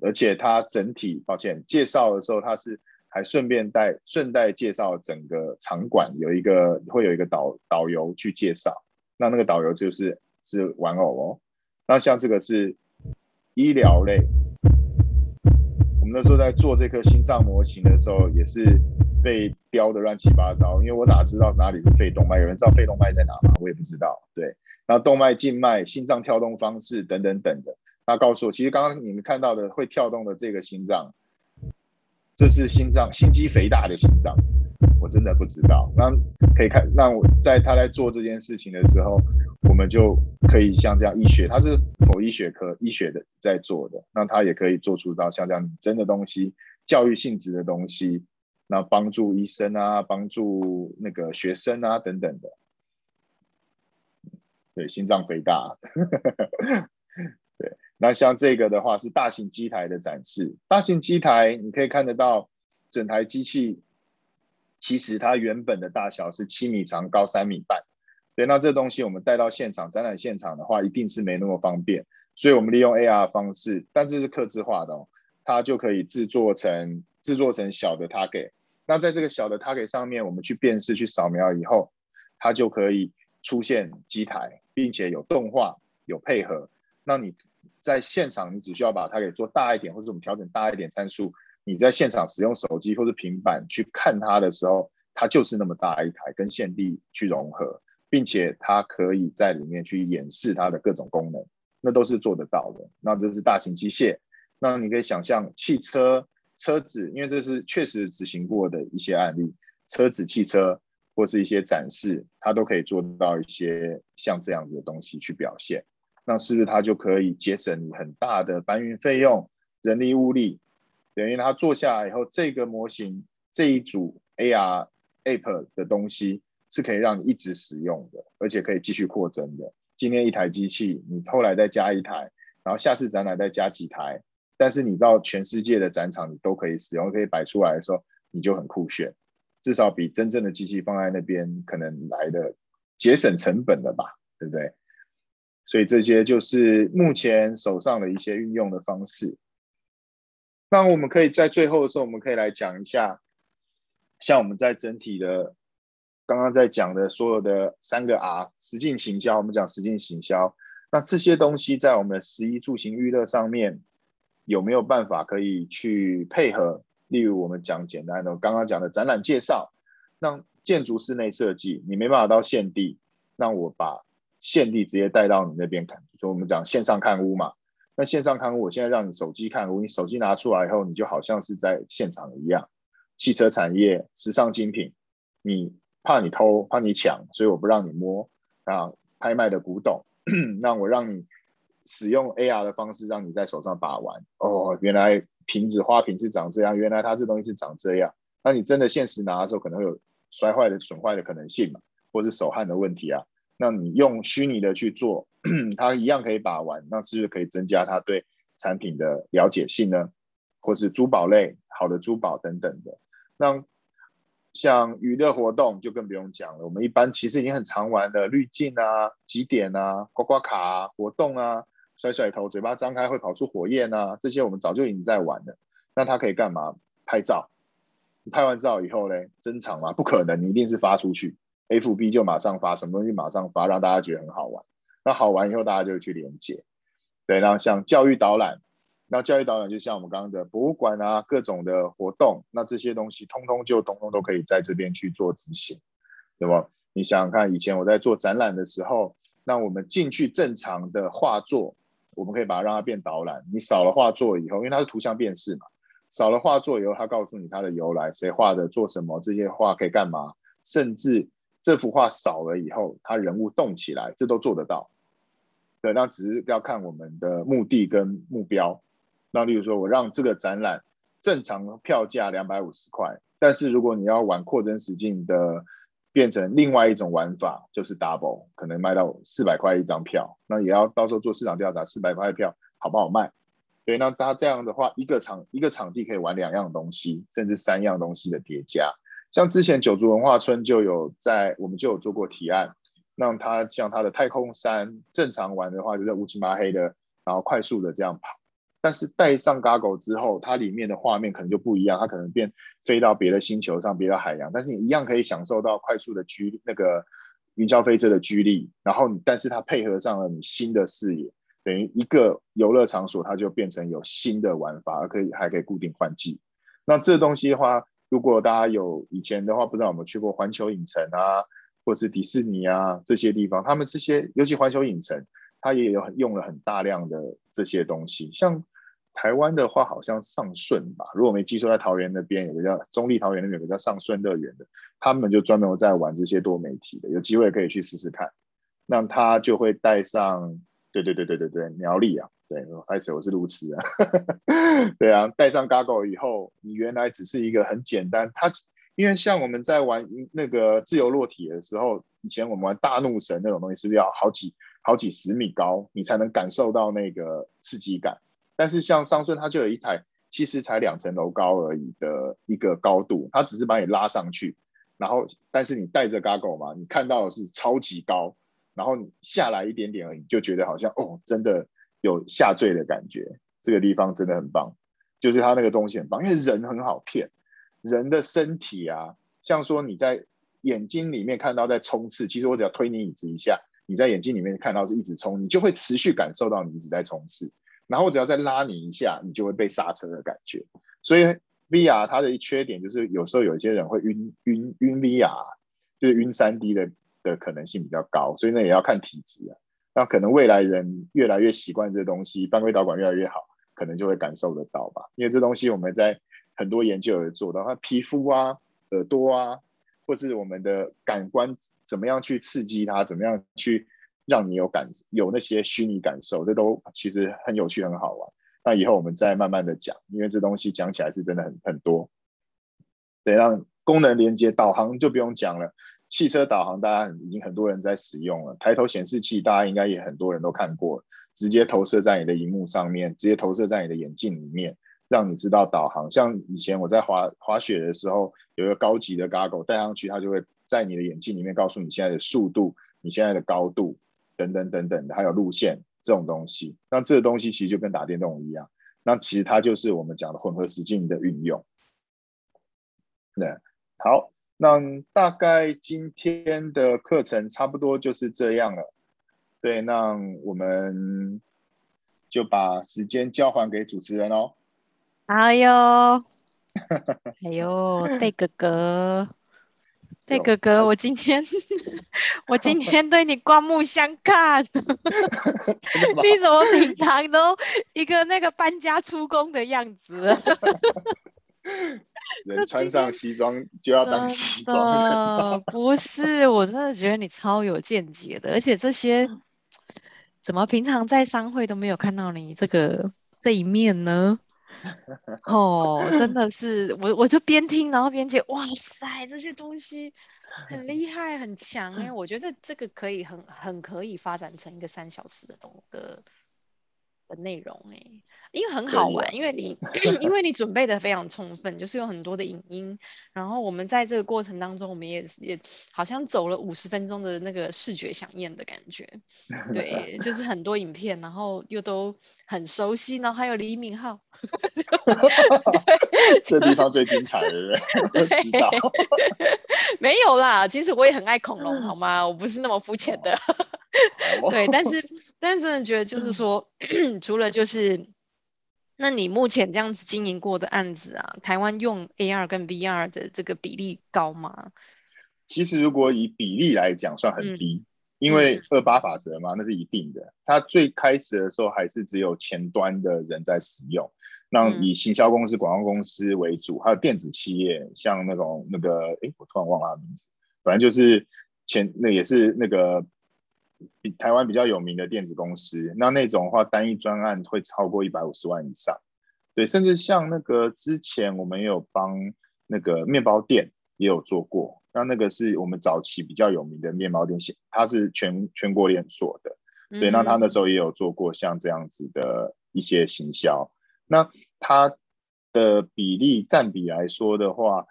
而且它整体，抱歉，介绍的时候它是还顺便带顺带介绍整个场馆，有一个会有一个导导游去介绍，那那个导游就是是玩偶哦。那像这个是。医疗类，我们那时候在做这颗心脏模型的时候，也是被雕的乱七八糟。因为我哪知道哪里是肺动脉？有人知道肺动脉在哪吗？我也不知道。对，然后动脉、静脉、心脏跳动方式等等等的，他告诉我，其实刚刚你们看到的会跳动的这个心脏，这是心脏心肌肥大的心脏。我真的不知道，那可以看，那我在他在做这件事情的时候，我们就可以像这样医学，他是否医学科医学的在做的，那他也可以做出到像这样真的东西，教育性质的东西，那帮助医生啊，帮助那个学生啊等等的，对，心脏肥大，<laughs> 那像这个的话是大型机台的展示，大型机台你可以看得到整台机器。其实它原本的大小是七米长，高三米半。对，那这东西我们带到现场展览现场的话，一定是没那么方便。所以我们利用 AR 方式，但这是客制化的哦，它就可以制作成制作成小的 target。那在这个小的 target 上面，我们去辨识、去扫描以后，它就可以出现机台，并且有动画、有配合。那你在现场，你只需要把它给做大一点，或者我们调整大一点参数。你在现场使用手机或者平板去看它的时候，它就是那么大一台，跟现地去融合，并且它可以在里面去演示它的各种功能，那都是做得到的。那这是大型机械，那你可以想象汽车、车子，因为这是确实执行过的一些案例，车子、汽车或是一些展示，它都可以做到一些像这样子的东西去表现。那是不是它就可以节省很大的搬运费用、人力物力？等于它做下来以后，这个模型这一组 AR App 的东西是可以让你一直使用的，而且可以继续扩增的。今天一台机器，你后来再加一台，然后下次展览再加几台，但是你到全世界的展场你都可以使用，可以摆出来的时候，你就很酷炫，至少比真正的机器放在那边可能来的节省成本了吧，对不对？所以这些就是目前手上的一些运用的方式。那我们可以在最后的时候，我们可以来讲一下，像我们在整体的刚刚在讲的所有的三个 R，实境行销，我们讲实境行销，那这些东西在我们的食衣住行娱乐上面有没有办法可以去配合？例如我们讲简单的，刚刚讲的展览介绍，那建筑室内设计，你没办法到现地，那我把现地直接带到你那边看，所以我们讲线上看屋嘛。那线上看屋，我现在让你手机看屋，你手机拿出来以后，你就好像是在现场一样。汽车产业、时尚精品，你怕你偷，怕你抢，所以我不让你摸啊。拍卖的古董，<clears throat> 那我让你使用 AR 的方式，让你在手上把玩。哦，原来瓶子花瓶是长这样，原来它这东西是长这样。那你真的现实拿的时候，可能会有摔坏的、损坏的可能性嘛，或是手汗的问题啊。那你用虚拟的去做，<clears throat> 它一样可以把玩，那是不是可以增加它对产品的了解性呢？或是珠宝类好的珠宝等等的。那像娱乐活动就更不用讲了，我们一般其实已经很常玩的滤镜啊、几点啊、刮刮卡啊、活动啊、甩甩头、嘴巴张开会跑出火焰啊，这些我们早就已经在玩了。那它可以干嘛？拍照。拍完照以后呢？珍藏吗？不可能，你一定是发出去，FB 就马上发，什么东西马上发，让大家觉得很好玩。那好玩以后，大家就去连接。对，然后像教育导览，那教育导览就像我们刚刚的博物馆啊，各种的活动，那这些东西通通就通通都可以在这边去做执行，对吧？你想想看，以前我在做展览的时候，那我们进去正常的画作，我们可以把它让它变导览。你扫了画作以后，因为它是图像辨识嘛。扫了画作以后，它告诉你它的由来，谁画的，做什么，这些画可以干嘛，甚至这幅画少了以后，他人物动起来，这都做得到。对，那只是要看我们的目的跟目标。那例如说，我让这个展览正常票价两百五十块，但是如果你要玩扩增实境的，变成另外一种玩法，就是 double，可能卖到四百块一张票，那也要到时候做市场调查，四百块的票好不好卖？对，那他这样的话，一个场一个场地可以玩两样东西，甚至三样东西的叠加。像之前九族文化村就有在，我们就有做过提案，让他像他的太空山正常玩的话，就在乌漆麻黑的，然后快速的这样跑。但是戴上 Goggle 之后，它里面的画面可能就不一样，它可能变飞到别的星球上，别的海洋，但是你一样可以享受到快速的居那个云霄飞车的居力，然后你但是它配合上了你新的视野。等于一个游乐场所，它就变成有新的玩法，而可以还可以固定换季。那这东西的话，如果大家有以前的话，不知道有没有去过环球影城啊，或是迪士尼啊这些地方，他们这些尤其环球影城，它也有用了很大量的这些东西。像台湾的话，好像上顺吧，如果没记错，在桃园那边有个叫中立桃园那边有个叫上顺乐园的，他们就专门在玩这些多媒体的，有机会可以去试试看。那他就会带上。对对对对对对，苗栗啊，对，而且我是路痴啊，<laughs> 对啊，戴上 Goggle 以后，你原来只是一个很简单，它因为像我们在玩那个自由落体的时候，以前我们玩大怒神那种东西，是不是要好几好几十米高，你才能感受到那个刺激感？但是像尚顺，它就有一台其实才两层楼高而已的一个高度，它只是把你拉上去，然后但是你戴着 Goggle 嘛，你看到的是超级高。然后你下来一点点而已，就觉得好像哦，真的有下坠的感觉。这个地方真的很棒，就是它那个东西很棒，因为人很好骗。人的身体啊，像说你在眼睛里面看到在冲刺，其实我只要推你椅子一下，你在眼睛里面看到是一直冲，你就会持续感受到你一直在冲刺。然后我只要再拉你一下，你就会被刹车的感觉。所以 VR 它的一缺点就是有时候有一些人会晕晕晕 VR，就是晕 3D 的。的可能性比较高，所以那也要看体质啊。那可能未来人越来越习惯这东西，半规导管越来越好，可能就会感受得到吧。因为这东西我们在很多研究有做到，它皮肤啊、耳朵啊，或是我们的感官怎么样去刺激它，怎么样去让你有感有那些虚拟感受，这都其实很有趣、很好玩。那以后我们再慢慢的讲，因为这东西讲起来是真的很很多。对，让功能连接导航就不用讲了。汽车导航，大家已经很多人在使用了。抬头显示器，大家应该也很多人都看过，直接投射在你的荧幕上面，直接投射在你的眼镜里面，让你知道导航。像以前我在滑滑雪的时候，有一个高级的 Goggle 戴上去，它就会在你的眼镜里面告诉你现在的速度、你现在的高度等等等等的，还有路线这种东西。那这个东西其实就跟打电动一样，那其实它就是我们讲的混合实境的运用。对，好。那大概今天的课程差不多就是这样了，对，那我们就把时间交还给主持人哦。哎呦，<laughs> 哎呦，戴哥哥，<laughs> 戴哥哥，我今天 <laughs> 我今天对你刮目相看，你怎么平常都一个那个搬家出工的样子？<laughs> 人穿上西装就要当西装，呃，不是，我真的觉得你超有见解的，而且这些怎么平常在商会都没有看到你这个这一面呢？<laughs> 哦，真的是，我我就边听然后边觉得，哇塞，这些东西很 <laughs> 厉害很强哎，我觉得这个可以很很可以发展成一个三小时的东个的内容哎、欸。因为很好玩，因为你 <clears throat> 因为你准备的非常充分，就是有很多的影音，然后我们在这个过程当中，我们也也好像走了五十分钟的那个视觉饗宴的感觉，<laughs> 对，就是很多影片，然后又都很熟悉，然后还有李敏镐，<laughs> <laughs> 这地方最精彩的人，对 <laughs> 没有啦，其实我也很爱恐龙，好吗？我不是那么肤浅的，<laughs> 对，但是但是真的觉得就是说，<clears throat> 除了就是。那你目前这样子经营过的案子啊，台湾用 AR 跟 VR 的这个比例高吗？其实如果以比例来讲，算很低，嗯、因为二八法则嘛，那是一定的。它最开始的时候还是只有前端的人在使用，那以行销公司、广告公司为主，还有电子企业，像那种那个，哎，我突然忘了名字，反正就是前那也是那个。比台湾比较有名的电子公司，那那种的话，单一专案会超过一百五十万以上，对，甚至像那个之前我们也有帮那个面包店也有做过，那那个是我们早期比较有名的面包店，它是全全国连锁的，对，那他那时候也有做过像这样子的一些行销，那它的比例占比来说的话，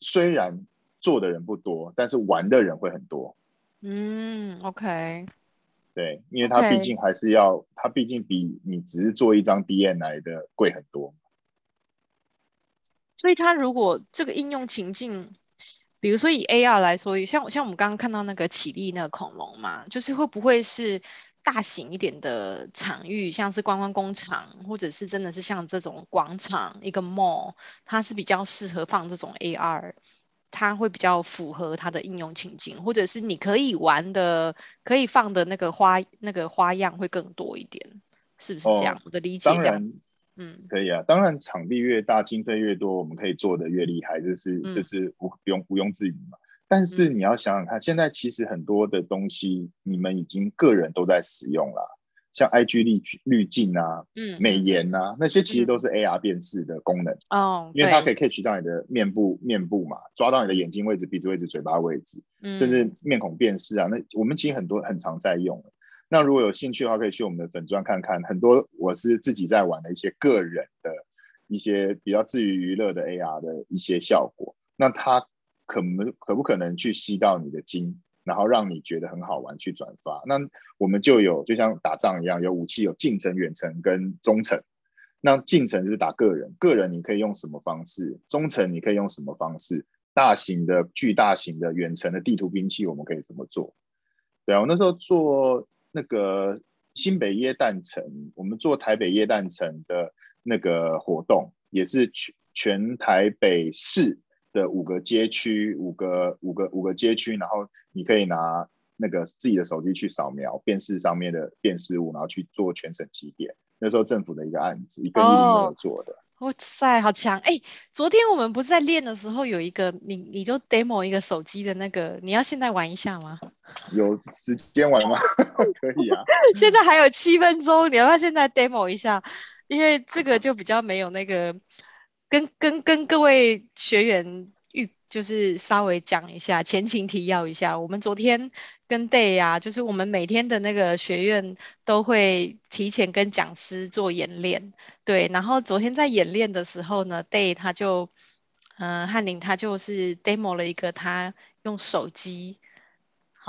虽然做的人不多，但是玩的人会很多。嗯，OK，对，因为它毕竟还是要，它毕竟比你只是做一张 DM 来的贵很多。所以，它如果这个应用情境，比如说以 AR 来说，像像我们刚刚看到那个起立那个恐龙嘛，就是会不会是大型一点的场域，像是观光工厂，或者是真的是像这种广场一个 mall，它是比较适合放这种 AR。它会比较符合它的应用情境，或者是你可以玩的、可以放的那个花、那个花样会更多一点，是不是这样？哦、我的理解这样，嗯，可以啊。当然，场地越大，经费越多，我们可以做的越厉害，这是这是毋不用毋庸置疑嘛。但是你要想想看，现在其实很多的东西，你们已经个人都在使用了。像 IG 滤滤镜啊，嗯，美颜啊，那些其实都是 AR 辨识的功能哦，因为它可以 catch 到你的面部面部嘛，抓到你的眼睛位置、鼻子位置、嘴巴位置，嗯，甚至面孔辨识啊。那我们其实很多很常在用。那如果有兴趣的话，可以去我们的粉钻看看，很多我是自己在玩的一些个人的一些比较自娱娱乐的 AR 的一些效果。那它可能可不可能去吸到你的睛？然后让你觉得很好玩，去转发。那我们就有，就像打仗一样，有武器，有近程、远程跟中程。那近程就是打个人，个人你可以用什么方式？中程你可以用什么方式？大型的、巨大型的、远程的地图兵器，我们可以怎么做？对啊，我那时候做那个新北耶诞城，我们做台北耶诞城的那个活动，也是全全台北市。的五个街区，五个五个五个街区，然后你可以拿那个自己的手机去扫描辨识上面的辨识物，然后去做全程集点。那时候政府的一个案子，一个一零做的。哇塞，好强！哎，昨天我们不是在练的时候有一个，你你就 demo 一个手机的那个，你要现在玩一下吗？<laughs> 有时间玩吗？<laughs> 可以啊。<laughs> 现在还有七分钟，你要不要现在 demo 一下？因为这个就比较没有那个。跟跟跟各位学员预就是稍微讲一下前情提要一下，我们昨天跟 Day、啊，就是我们每天的那个学院都会提前跟讲师做演练，对，然后昨天在演练的时候呢，Day 他就嗯翰林他就是 demo 了一个他用手机。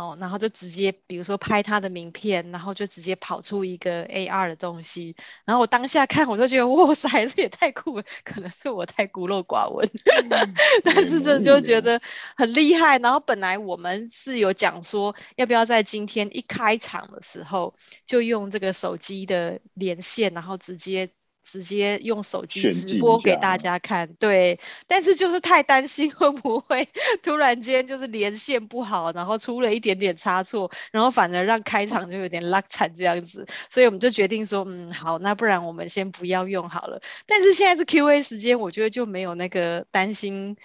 好，然后就直接，比如说拍他的名片，然后就直接跑出一个 AR 的东西。然后我当下看，我就觉得哇塞，这也太酷了！可能是我太孤陋寡闻，嗯、<laughs> 但是这就觉得很厉害。然后本来我们是有讲说，要不要在今天一开场的时候，就用这个手机的连线，然后直接。直接用手机直播给大家看，对，但是就是太担心会不会 <laughs> 突然间就是连线不好，然后出了一点点差错，然后反而让开场就有点拉惨这样子，所以我们就决定说，嗯，好，那不然我们先不要用好了。但是现在是 Q&A 时间，我觉得就没有那个担心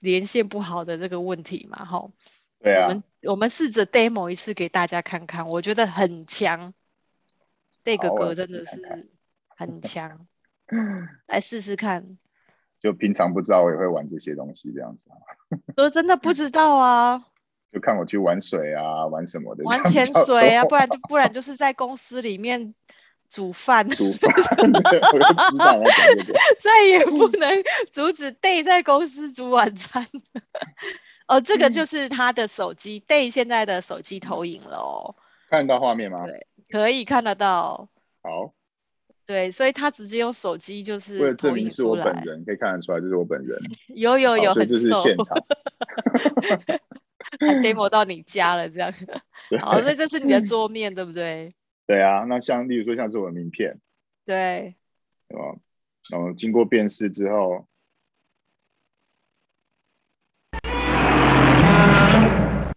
连线不好的这个问题嘛，哈。对啊。我们我们试着 demo 一次给大家看看，我觉得很强。这个歌真的是。很 <laughs> 强，来试试看。就平常不知道我也会玩这些东西，这样子啊。我真的不知道啊。就看我去玩水啊，玩什么的。玩潜水啊，不然就不然就是在公司里面煮饭，煮饭，我就知道要讲这个，<laughs> 再也不能阻止 Day 在公司煮晚餐。哦，这个就是他的手机、嗯、Day 现在的手机投影了哦。看到画面吗？对，可以看得到。好。对，所以他直接用手机就是为了证明是我本人，可以看得出来这是我本人。<laughs> 有有有，很瘦。这是现场。<laughs> 还 demo 到你家了，这样。<laughs> 好，所以这是你的桌面，对不对？对啊，那像例如说像是我的名片。对。对吧？然后经过辨识之后。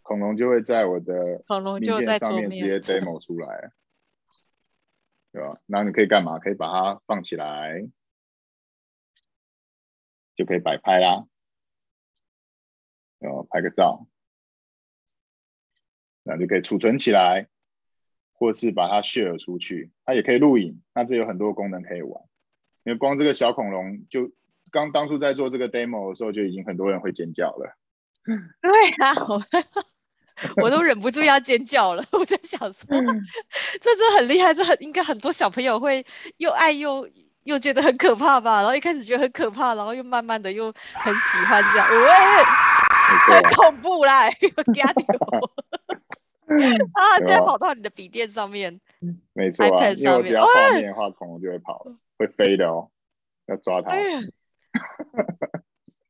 恐龙就会在我的恐龙就在上面直接 demo 出来，对吧？然后你可以干嘛？可以把它放起来，就可以摆拍啦，然后拍个照，那就可以储存起来，或是把它 share 出去。它也可以录影，那这有很多功能可以玩。因为光这个小恐龙，就刚当初在做这个 demo 的时候，就已经很多人会尖叫了。<laughs> 对啊，我我都忍不住要尖叫了。<laughs> 我在想说，<laughs> 这真很厉害，这很应该很多小朋友会又爱又又觉得很可怕吧？然后一开始觉得很可怕，然后又慢慢的又很喜欢这样。喂，很恐怖啦！<laughs> 啊！居然跑到你的笔电上面，没错啊，因为我只要画面的话，恐龙就会跑，会飞的哦，要抓它。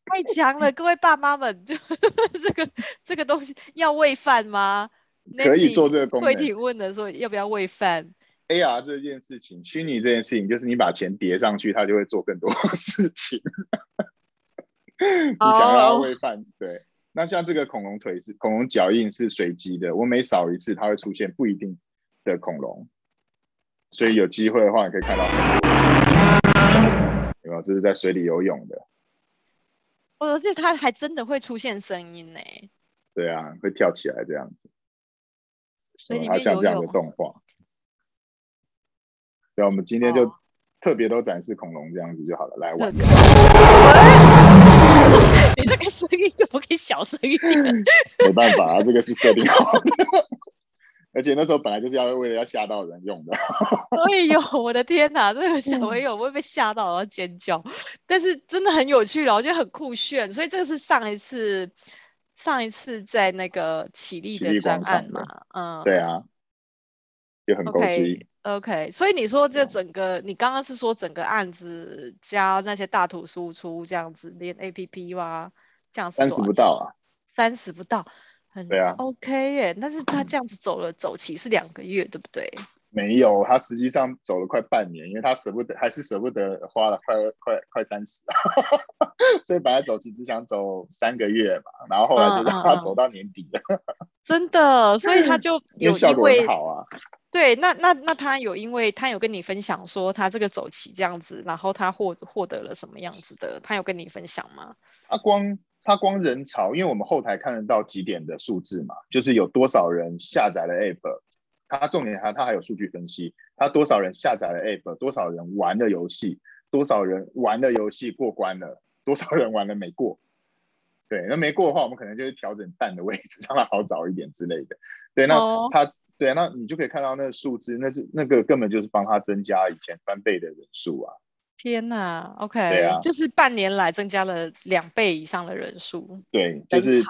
太强了，各位爸妈们，就 <laughs> 这个这个东西要喂饭吗？可以做这个功能。会提问的说要不要喂饭？AR 这件事情，虚拟这件事情，就是你把钱叠上去，它就会做更多 <laughs> 事情。你想要喂饭，对。那像这个恐龙腿是恐龙脚印是随机的，我每扫一次，它会出现不一定的恐龙。所以有机会的话，你可以看到，有没有？这是在水里游泳的。哦，这它还真的会出现声音呢。对啊，会跳起来这样子。所以它像这样的动画。对，我们今天就特别都展示恐龙这样子就好了，来玩。<laughs> 你这个声音就不可以小声一点？没办法啊，这个是设定好的。而且那时候本来就是要为了要吓到人用的。<laughs> 哎呦，我的天哪！这个小朋友会被吓到然后尖叫，但是真的很有趣了，我觉得很酷炫。所以这个是上一次上一次在那个起立的专案嘛？嗯，对啊，就很高级。OK，所以你说这整个，你刚刚是说整个案子加那些大图输出这样子，连 APP 哇，这样三十不到啊，三十不到。对啊，OK 耶，但是他这样子走了走期是两个月，对不对？没有，他实际上走了快半年，因为他舍不得，还是舍不得花了快快快三十，<laughs> 所以本来走期只想走三个月嘛，然后后来就让他走到年底了。嗯嗯、真的，所以他就 <laughs> 有效果很好啊。对，那那那他有，因为他有跟你分享说他这个走期这样子，然后他获获得了什么样子的？他有跟你分享吗？他光。它光人潮，因为我们后台看得到几点的数字嘛，就是有多少人下载了 App，它重点还它还有数据分析，它多少人下载了 App，多少人玩了游戏，多少人玩了游戏过关了，多少人玩了没过，对，那没过的话，我们可能就是调整蛋的位置，<laughs> 让它好找一点之类的，对，那它、oh. 对，那你就可以看到那个数字，那是那个根本就是帮他增加以前翻倍的人数啊。天呐，OK，对啊，就是半年来增加了两倍以上的人数，对，就是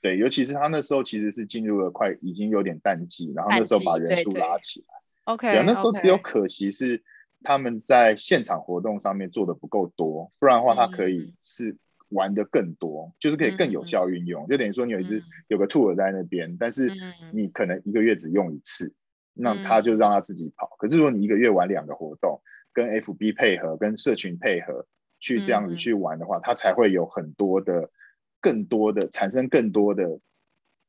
对，尤其是他那时候其实是进入了快已经有点淡季，然后那时候把人数拉起来，OK，对啊，那时候只有可惜是他们在现场活动上面做的不够多，不然的话他可以是玩的更多，嗯、就是可以更有效运用，嗯、就等于说你有一只、嗯、有个 tour 在那边，但是你可能一个月只用一次，嗯、那他就让他自己跑，可是如果你一个月玩两个活动。跟 FB 配合，跟社群配合，去这样子去玩的话，它、嗯、才会有很多的、更多的产生更多的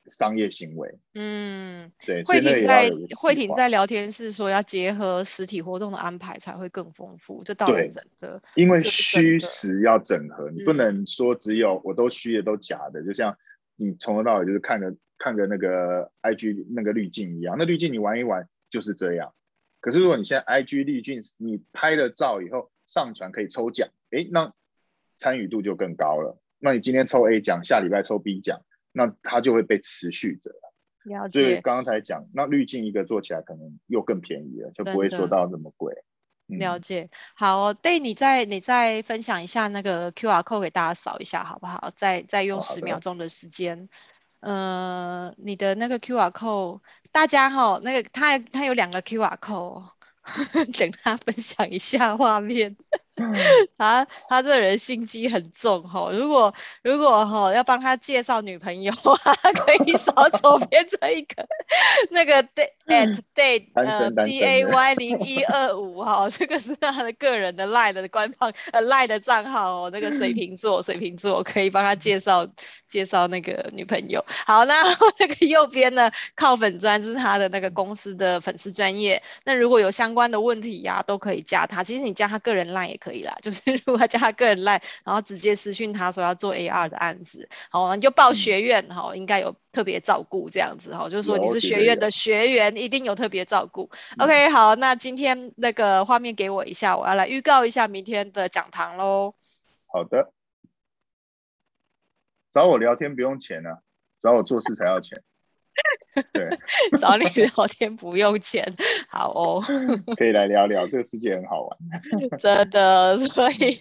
商业行为。嗯，对。慧婷在慧婷在聊天室说，要结合实体活动的安排才会更丰富，这倒是真的。因为虚实要整合，你不能说只有我都虚的都假的，嗯、就像你从头到尾就是看着看着那个 IG 那个滤镜一样，那滤镜你玩一玩就是这样。可是如果你现在 IG 滤镜，你拍了照以后上传可以抽奖，诶，那参与度就更高了。那你今天抽 A 奖，下礼拜抽 B 奖，那它就会被持续着。了解。所以刚刚才讲，那滤镜一个做起来可能又更便宜了，就不会说到那么贵。了解。好，对，你再你再分享一下那个 QR code 给大家扫一下，好不好？再再用十秒钟的时间。呃，你的那个 QR code，大家哈，那个他他有两个 QR code，<laughs> 等他分享一下画面。<laughs> 他他这人心机很重哈，如果如果哈要帮他介绍女朋友啊，可以扫 <laughs> 左边这一个那个 day at day 呃 d a y 零一二五哈，这个是他的个人的 line 的官方呃 line 的账号哦，那个水瓶座水瓶座可以帮他介绍介绍那个女朋友。好，那 <laughs> 那个右边呢靠粉专是他的那个公司的粉丝专业，那如果有相关的问题呀、啊，都可以加他。其实你加他个人 line 也可以。可以啦，<laughs> 就是如果加他个人 line，然后直接私讯他说要做 AR 的案子，好，你就报学院哈、嗯，应该有特别照顾这样子哈，就是说你是学院的学员，一定有特别照顾。OK，好，那今天那个画面给我一下，我要来预告一下明天的讲堂喽。好的，找我聊天不用钱啊，找我做事才要钱。<laughs> 对，<laughs> 找你聊天不用钱，好哦，<laughs> 可以来聊聊，这个世界很好玩，真的，所以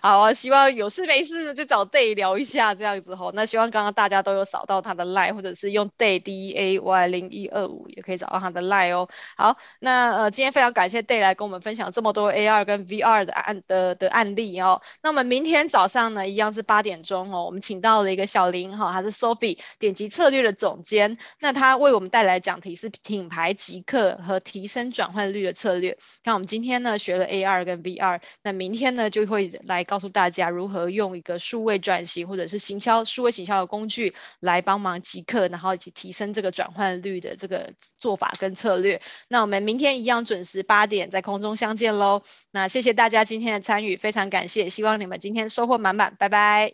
好啊，希望有事没事就找 Day 聊一下这样子吼。那希望刚刚大家都有扫到他的 line，或者是用 Day D A Y 零一二五也可以找到他的 line 哦。好，那呃今天非常感谢 Day 来跟我们分享这么多 AR 跟 VR 的案的的案例哦。那我们明天早上呢，一样是八点钟哦，我们请到了一个小林哈，他是 Sophie 点击策略的总监，那他。为我们带来讲题是品牌即刻和提升转换率的策略。看我们今天呢学了 AR 跟 VR，那明天呢就会来告诉大家如何用一个数位转型或者是行销数位行销的工具来帮忙即刻，然后以及提升这个转换率的这个做法跟策略。那我们明天一样准时八点在空中相见喽。那谢谢大家今天的参与，非常感谢，希望你们今天收获满满，拜拜。